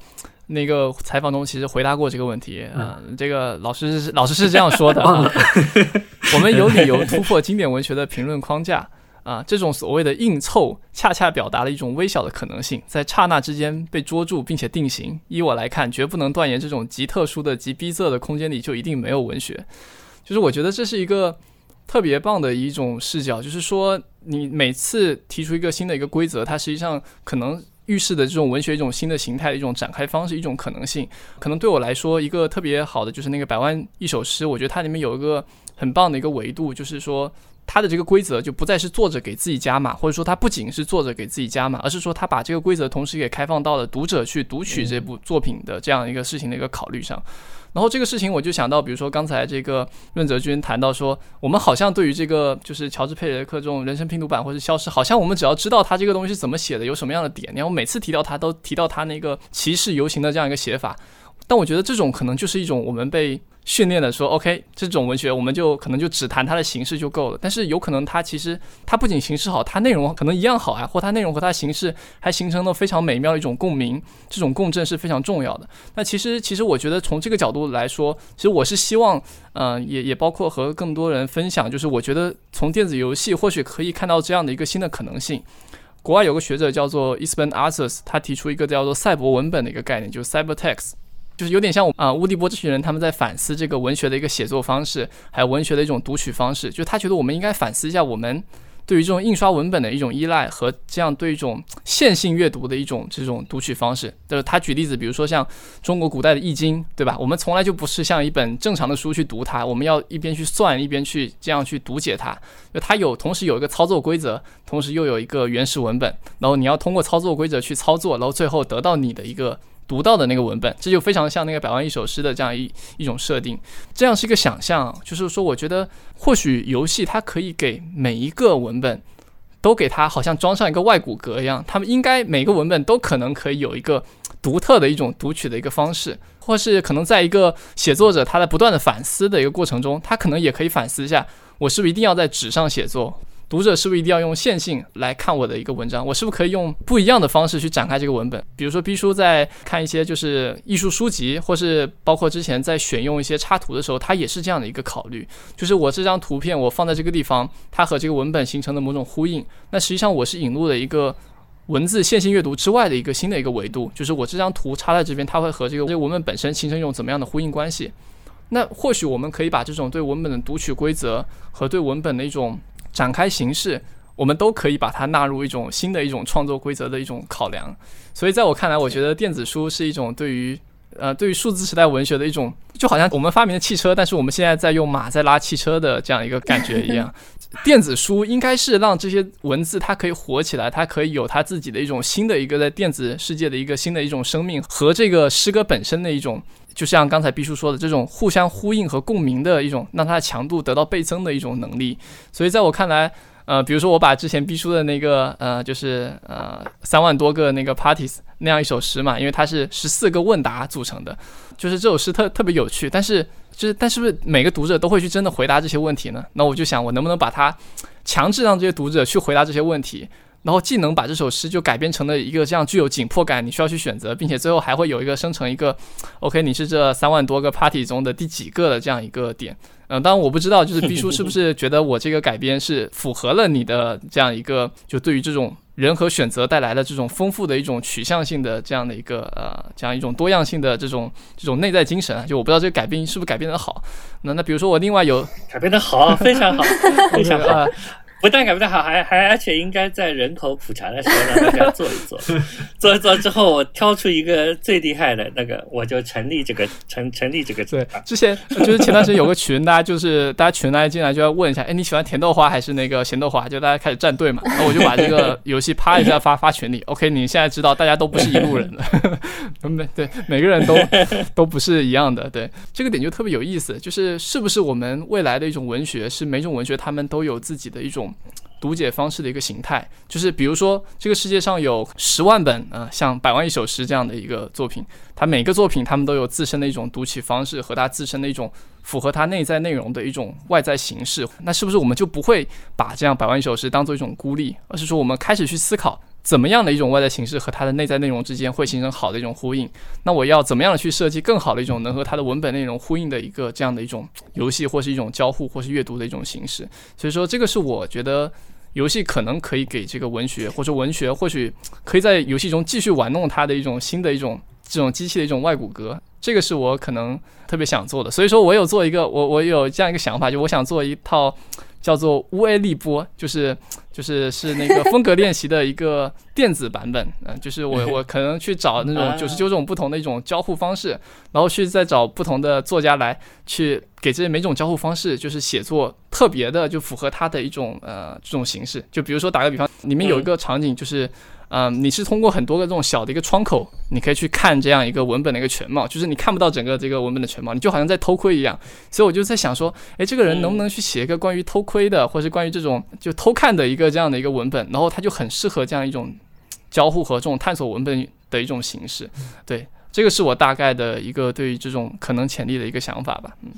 那个采访中其实回答过这个问题，嗯，这个老师是老师是这样说的，我们有理由突破经典文学的评论框架啊，这种所谓的硬凑，恰恰表达了一种微小的可能性，在刹那之间被捉住并且定型。依我来看，绝不能断言这种极特殊的、极逼仄的空间里就一定没有文学。就是我觉得这是一个特别棒的一种视角，就是说你每次提出一个新的一个规则，它实际上可能。预示的这种文学一种新的形态的一种展开方式，一种可能性，可能对我来说一个特别好的就是那个百万一首诗，我觉得它里面有一个很棒的一个维度，就是说它的这个规则就不再是作者给自己加码，或者说它不仅是作者给自己加码，而是说它把这个规则同时也开放到了读者去读取这部作品的这样一个事情的一个考虑上。然后这个事情我就想到，比如说刚才这个润泽君谈到说，我们好像对于这个就是乔治佩雷克这种人生拼图版或者消失，好像我们只要知道他这个东西怎么写的，有什么样的点，然后每次提到他都提到他那个骑士游行的这样一个写法。但我觉得这种可能就是一种我们被训练的说，OK，这种文学我们就可能就只谈它的形式就够了。但是有可能它其实它不仅形式好，它内容可能一样好啊，或它内容和它形式还形成了非常美妙的一种共鸣，这种共振是非常重要的。那其实其实我觉得从这个角度来说，其实我是希望，嗯，也也包括和更多人分享，就是我觉得从电子游戏或许可以看到这样的一个新的可能性。国外有个学者叫做 Isban a r t h u s 他提出一个叫做赛博文本的一个概念，就是 Cybertext。就是有点像我啊，乌迪波这群人他们在反思这个文学的一个写作方式，还有文学的一种读取方式。就他觉得我们应该反思一下我们对于这种印刷文本的一种依赖和这样对一种线性阅读的一种这种读取方式。就是他举例子，比如说像中国古代的《易经》，对吧？我们从来就不是像一本正常的书去读它，我们要一边去算一边去这样去读解它。就它有同时有一个操作规则，同时又有一个原始文本，然后你要通过操作规则去操作，然后最后得到你的一个。读到的那个文本，这就非常像那个百万一首诗的这样一一种设定，这样是一个想象，就是说，我觉得或许游戏它可以给每一个文本都给它好像装上一个外骨骼一样，他们应该每个文本都可能可以有一个独特的一种读取的一个方式，或是可能在一个写作者他在不断的反思的一个过程中，他可能也可以反思一下，我是不是一定要在纸上写作。读者是不是一定要用线性来看我的一个文章？我是不是可以用不一样的方式去展开这个文本？比如说，B 叔在看一些就是艺术书籍，或是包括之前在选用一些插图的时候，他也是这样的一个考虑，就是我这张图片我放在这个地方，它和这个文本形成的某种呼应。那实际上我是引入了一个文字线性阅读之外的一个新的一个维度，就是我这张图插在这边，它会和这个这个文本本身形成一种怎么样的呼应关系？那或许我们可以把这种对文本的读取规则和对文本的一种。展开形式，我们都可以把它纳入一种新的一种创作规则的一种考量。所以在我看来，我觉得电子书是一种对于呃对于数字时代文学的一种，就好像我们发明了汽车，但是我们现在在用马在拉汽车的这样一个感觉一样。电子书应该是让这些文字它可以活起来，它可以有它自己的一种新的一个在电子世界的一个新的一种生命和这个诗歌本身的一种。就像刚才毕叔说的，这种互相呼应和共鸣的一种，让它的强度得到倍增的一种能力。所以在我看来，呃，比如说我把之前逼出的那个，呃，就是呃三万多个那个 parties 那样一首诗嘛，因为它是十四个问答组成的，就是这首诗特特别有趣。但是就是，但是不是每个读者都会去真的回答这些问题呢？那我就想，我能不能把它强制让这些读者去回答这些问题？然后既能把这首诗就改编成了一个这样具有紧迫感，你需要去选择，并且最后还会有一个生成一个，OK，你是这三万多个 party 中的第几个的这样一个点。嗯，当然我不知道，就是 B 叔是不是觉得我这个改编是符合了你的这样一个，就对于这种人和选择带来的这种丰富的一种取向性的这样的一个呃，这样一种多样性的这种这种内在精神啊，就我不知道这个改编是不是改编的好。那那比如说我另外有 改编的好，非常好，非常好。不但改不太好，还还而且应该在人口普查的时候让大家做一做，做一做之后，我挑出一个最厉害的那个，我就成立这个成成立这个。对，之前就是前段时间有个群，大家就是大家群大家进来就要问一下，哎，你喜欢甜豆花还是那个咸豆花？就大家开始站队嘛。然后我就把这个 游戏啪一下发发群里。OK，你现在知道大家都不是一路人了，每 对每个人都都不是一样的。对，这个点就特别有意思，就是是不是我们未来的一种文学，是每种文学他们都有自己的一种。读解方式的一个形态，就是比如说，这个世界上有十万本啊，像《百万一首诗》这样的一个作品，它每个作品他们都有自身的一种读取方式和它自身的一种符合它内在内容的一种外在形式。那是不是我们就不会把这样《百万一首诗》当做一种孤立，而是说我们开始去思考？怎么样的一种外在形式和它的内在内容之间会形成好的一种呼应？那我要怎么样的去设计更好的一种能和它的文本内容呼应的一个这样的一种游戏，或是一种交互，或是阅读的一种形式？所以说，这个是我觉得游戏可能可以给这个文学，或者文学或许可以在游戏中继续玩弄它的一种新的一种这种机器的一种外骨骼。这个是我可能特别想做的。所以说我有做一个，我我有这样一个想法，就我想做一套。叫做乌埃利波，就是就是是那个风格练习的一个电子版本，嗯，就是我我可能去找那种九十九种不同的一种交互方式，然后去再找不同的作家来去给这每种交互方式，就是写作特别的，就符合他的一种呃这种形式。就比如说打个比方，里面有一个场景就是。嗯，你是通过很多个这种小的一个窗口你可以去看这样一个文本的一个全貌，就是你看不到整个这个文本的全貌，你就好像在偷窥一样。所以我就在想说，诶，这个人能不能去写一个关于偷窥的，或是关于这种就偷看的一个这样的一个文本，然后他就很适合这样一种交互和这种探索文本的一种形式。对，这个是我大概的一个对于这种可能潜力的一个想法吧。嗯。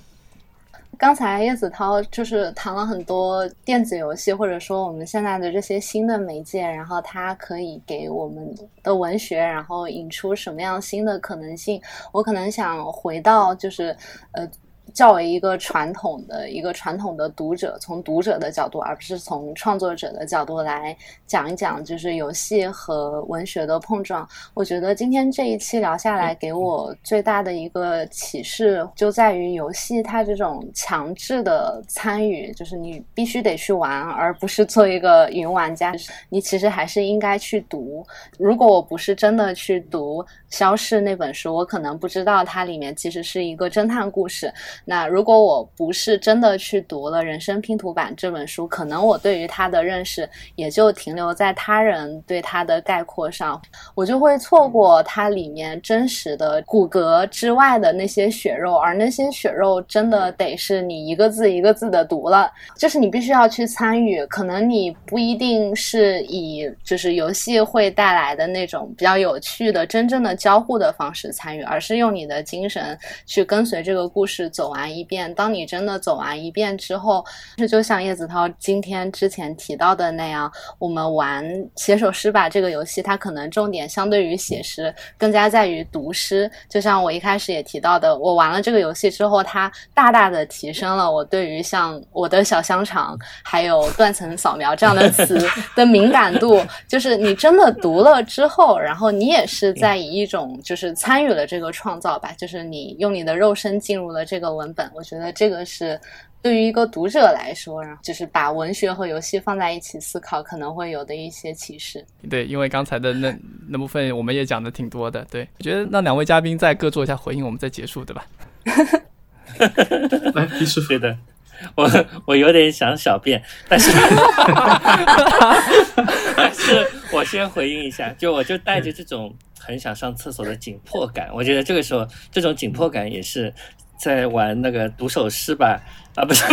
刚才叶子涛就是谈了很多电子游戏，或者说我们现在的这些新的媒介，然后它可以给我们的文学，然后引出什么样新的可能性。我可能想回到就是呃。较为一个传统的一个传统的读者，从读者的角度，而不是从创作者的角度来讲一讲，就是游戏和文学的碰撞。我觉得今天这一期聊下来，给我最大的一个启示就在于游戏它这种强制的参与，就是你必须得去玩，而不是做一个云玩家。你其实还是应该去读。如果我不是真的去读《消逝》那本书，我可能不知道它里面其实是一个侦探故事。那如果我不是真的去读了《人生拼图版》这本书，可能我对于它的认识也就停留在他人对它的概括上，我就会错过它里面真实的骨骼之外的那些血肉，而那些血肉真的得是你一个字一个字的读了，就是你必须要去参与，可能你不一定是以就是游戏会带来的那种比较有趣的真正的交互的方式参与，而是用你的精神去跟随这个故事走。完一遍，当你真的走完一遍之后，是就像叶子涛今天之前提到的那样，我们玩写首诗吧这个游戏，它可能重点相对于写诗更加在于读诗。就像我一开始也提到的，我玩了这个游戏之后，它大大的提升了我对于像我的小香肠还有断层扫描这样的词的敏感度。就是你真的读了之后，然后你也是在以一种就是参与了这个创造吧，就是你用你的肉身进入了这个。文本，我觉得这个是对于一个读者来说，然后就是把文学和游戏放在一起思考，可能会有的一些启示。对，因为刚才的那那部分我们也讲的挺多的。对，我觉得那两位嘉宾再各做一下回应，我们再结束，对吧？来，李师傅的，我我有点想小便，但是但 是我先回应一下，就我就带着这种很想上厕所的紧迫感，我觉得这个时候这种紧迫感也是。在玩那个读首诗吧，啊不是，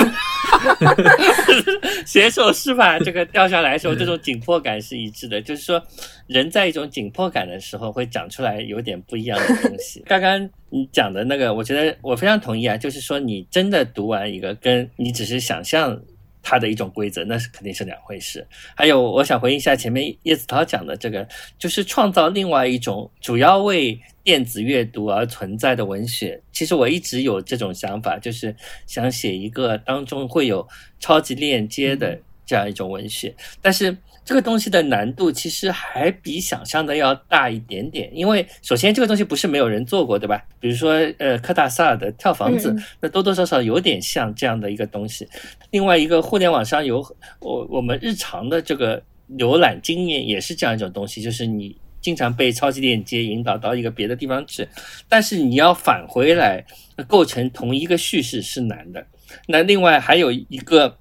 写首诗吧。这个掉下来的时候，这种紧迫感是一致的。就是说，人在一种紧迫感的时候，会讲出来有点不一样的东西。刚刚你讲的那个，我觉得我非常同意啊。就是说，你真的读完一个，跟你只是想象。它的一种规则，那是肯定是两回事。还有，我想回应一下前面叶子涛讲的这个，就是创造另外一种主要为电子阅读而存在的文学。其实我一直有这种想法，就是想写一个当中会有超级链接的这样一种文学，但是。这个东西的难度其实还比想象的要大一点点，因为首先这个东西不是没有人做过，对吧？比如说，呃，科大萨尔的跳房子，那多多少少有点像这样的一个东西。另外一个，互联网上有我我们日常的这个浏览经验也是这样一种东西，就是你经常被超级链接引导到一个别的地方去，但是你要返回来构成同一个叙事是难的。那另外还有一个。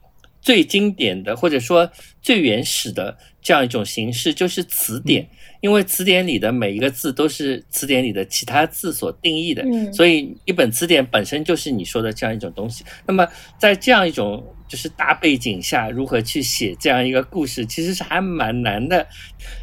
最经典的或者说最原始的这样一种形式就是词典，因为词典里的每一个字都是词典里的其他字所定义的，所以一本词典本身就是你说的这样一种东西。那么在这样一种就是大背景下，如何去写这样一个故事，其实是还蛮难的。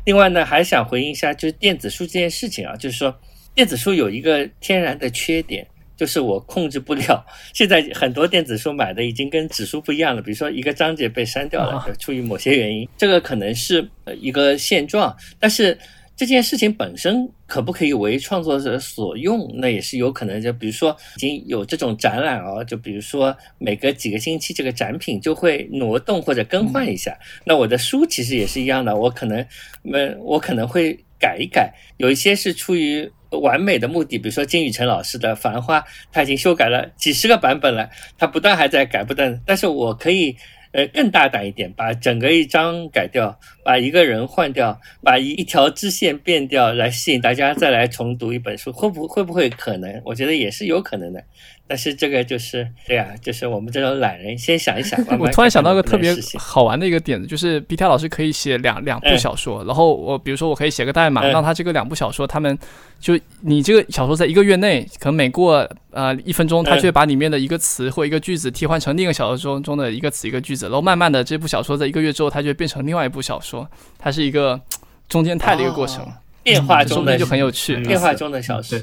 另外呢，还想回应一下，就是电子书这件事情啊，就是说电子书有一个天然的缺点。就是我控制不了，现在很多电子书买的已经跟纸书不一样了。比如说一个章节被删掉了，出于某些原因，这个可能是一个现状。但是这件事情本身可不可以为创作者所用，那也是有可能。就比如说已经有这种展览哦，就比如说每隔几个星期这个展品就会挪动或者更换一下。那我的书其实也是一样的，我可能，嗯，我可能会改一改。有一些是出于。完美的目的，比如说金宇澄老师的《繁花》，他已经修改了几十个版本了，他不断还在改，不断。但是我可以呃更大胆一点，把整个一章改掉，把一个人换掉，把一一条支线变掉，来吸引大家再来重读一本书，会不会不会可能？我觉得也是有可能的。但是这个就是对呀，就是我们这种懒人，先想一想。我突然想到一个特别好玩的一个点子，就是 B T 老师可以写两两部小说，然后我比如说我可以写个代码，让他这个两部小说，他们就你这个小说在一个月内，可能每过呃一分钟，他就会把里面的一个词或一个句子替换成另一个小说中中的一个词一个句子，然后慢慢的这部小说在一个月之后，它就变成另外一部小说，它是一个中间态的一个过程，变化中的就很有趣，变化中的小说。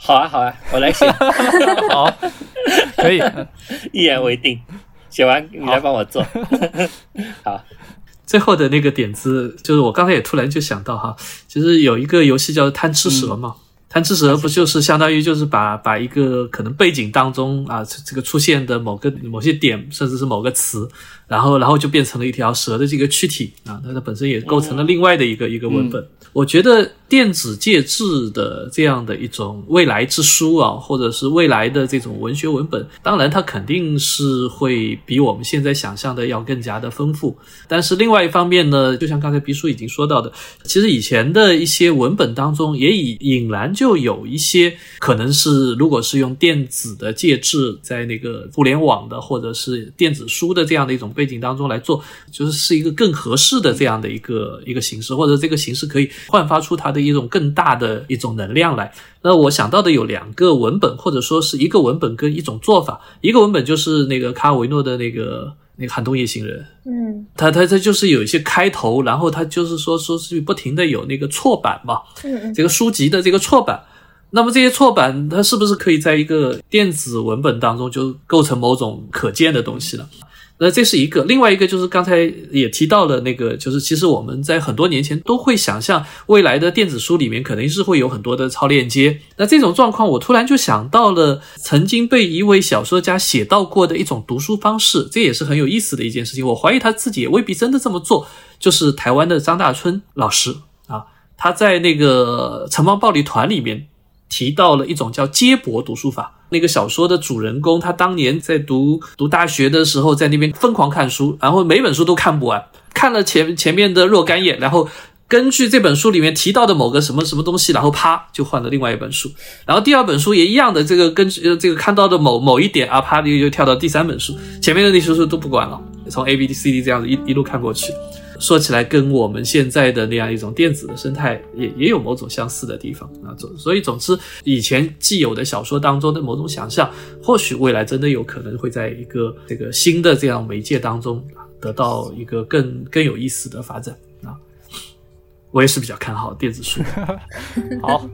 好啊，好啊，我来写。好，可以，一言为定。写完你来帮我做。好，最后的那个点子就是我刚才也突然就想到哈，其实有一个游戏叫贪吃蛇嘛，贪吃蛇不就是相当于就是把把一个可能背景当中啊这个出现的某个某些点，甚至是某个词，然后然后就变成了一条蛇的这个躯体啊，那它本身也构成了另外的一个一个文本。我觉得电子介质的这样的一种未来之书啊，或者是未来的这种文学文本，当然它肯定是会比我们现在想象的要更加的丰富。但是另外一方面呢，就像刚才毕叔已经说到的，其实以前的一些文本当中也已隐然就有一些可能是，如果是用电子的介质，在那个互联网的或者是电子书的这样的一种背景当中来做，就是是一个更合适的这样的一个一个形式，或者这个形式可以。焕发出它的一种更大的一种能量来。那我想到的有两个文本，或者说是一个文本跟一种做法。一个文本就是那个卡尔维诺的那个那个《寒冬夜行人》，嗯，他他他就是有一些开头，然后他就是说说是不停的有那个错版嘛，嗯这个书籍的这个错版。那么这些错版，它是不是可以在一个电子文本当中就构成某种可见的东西呢？那这是一个，另外一个就是刚才也提到了那个，就是其实我们在很多年前都会想象未来的电子书里面肯定是会有很多的超链接。那这种状况，我突然就想到了曾经被一位小说家写到过的一种读书方式，这也是很有意思的一件事情。我怀疑他自己也未必真的这么做，就是台湾的张大春老师啊，他在那个《城邦暴力团》里面提到了一种叫接驳读书法。那个小说的主人公，他当年在读读大学的时候，在那边疯狂看书，然后每本书都看不完，看了前前面的若干页，然后根据这本书里面提到的某个什么什么东西，然后啪就换了另外一本书，然后第二本书也一样的，这个根据这个看到的某某一点啊，啪又又跳到第三本书，前面的那些书都不管了，从 A B C D 这样子一一路看过去。说起来，跟我们现在的那样一种电子的生态也也有某种相似的地方啊。总所以，总之，以前既有的小说当中的某种想象，或许未来真的有可能会在一个这个新的这样媒介当中得到一个更更有意思的发展啊。我也是比较看好电子书。好。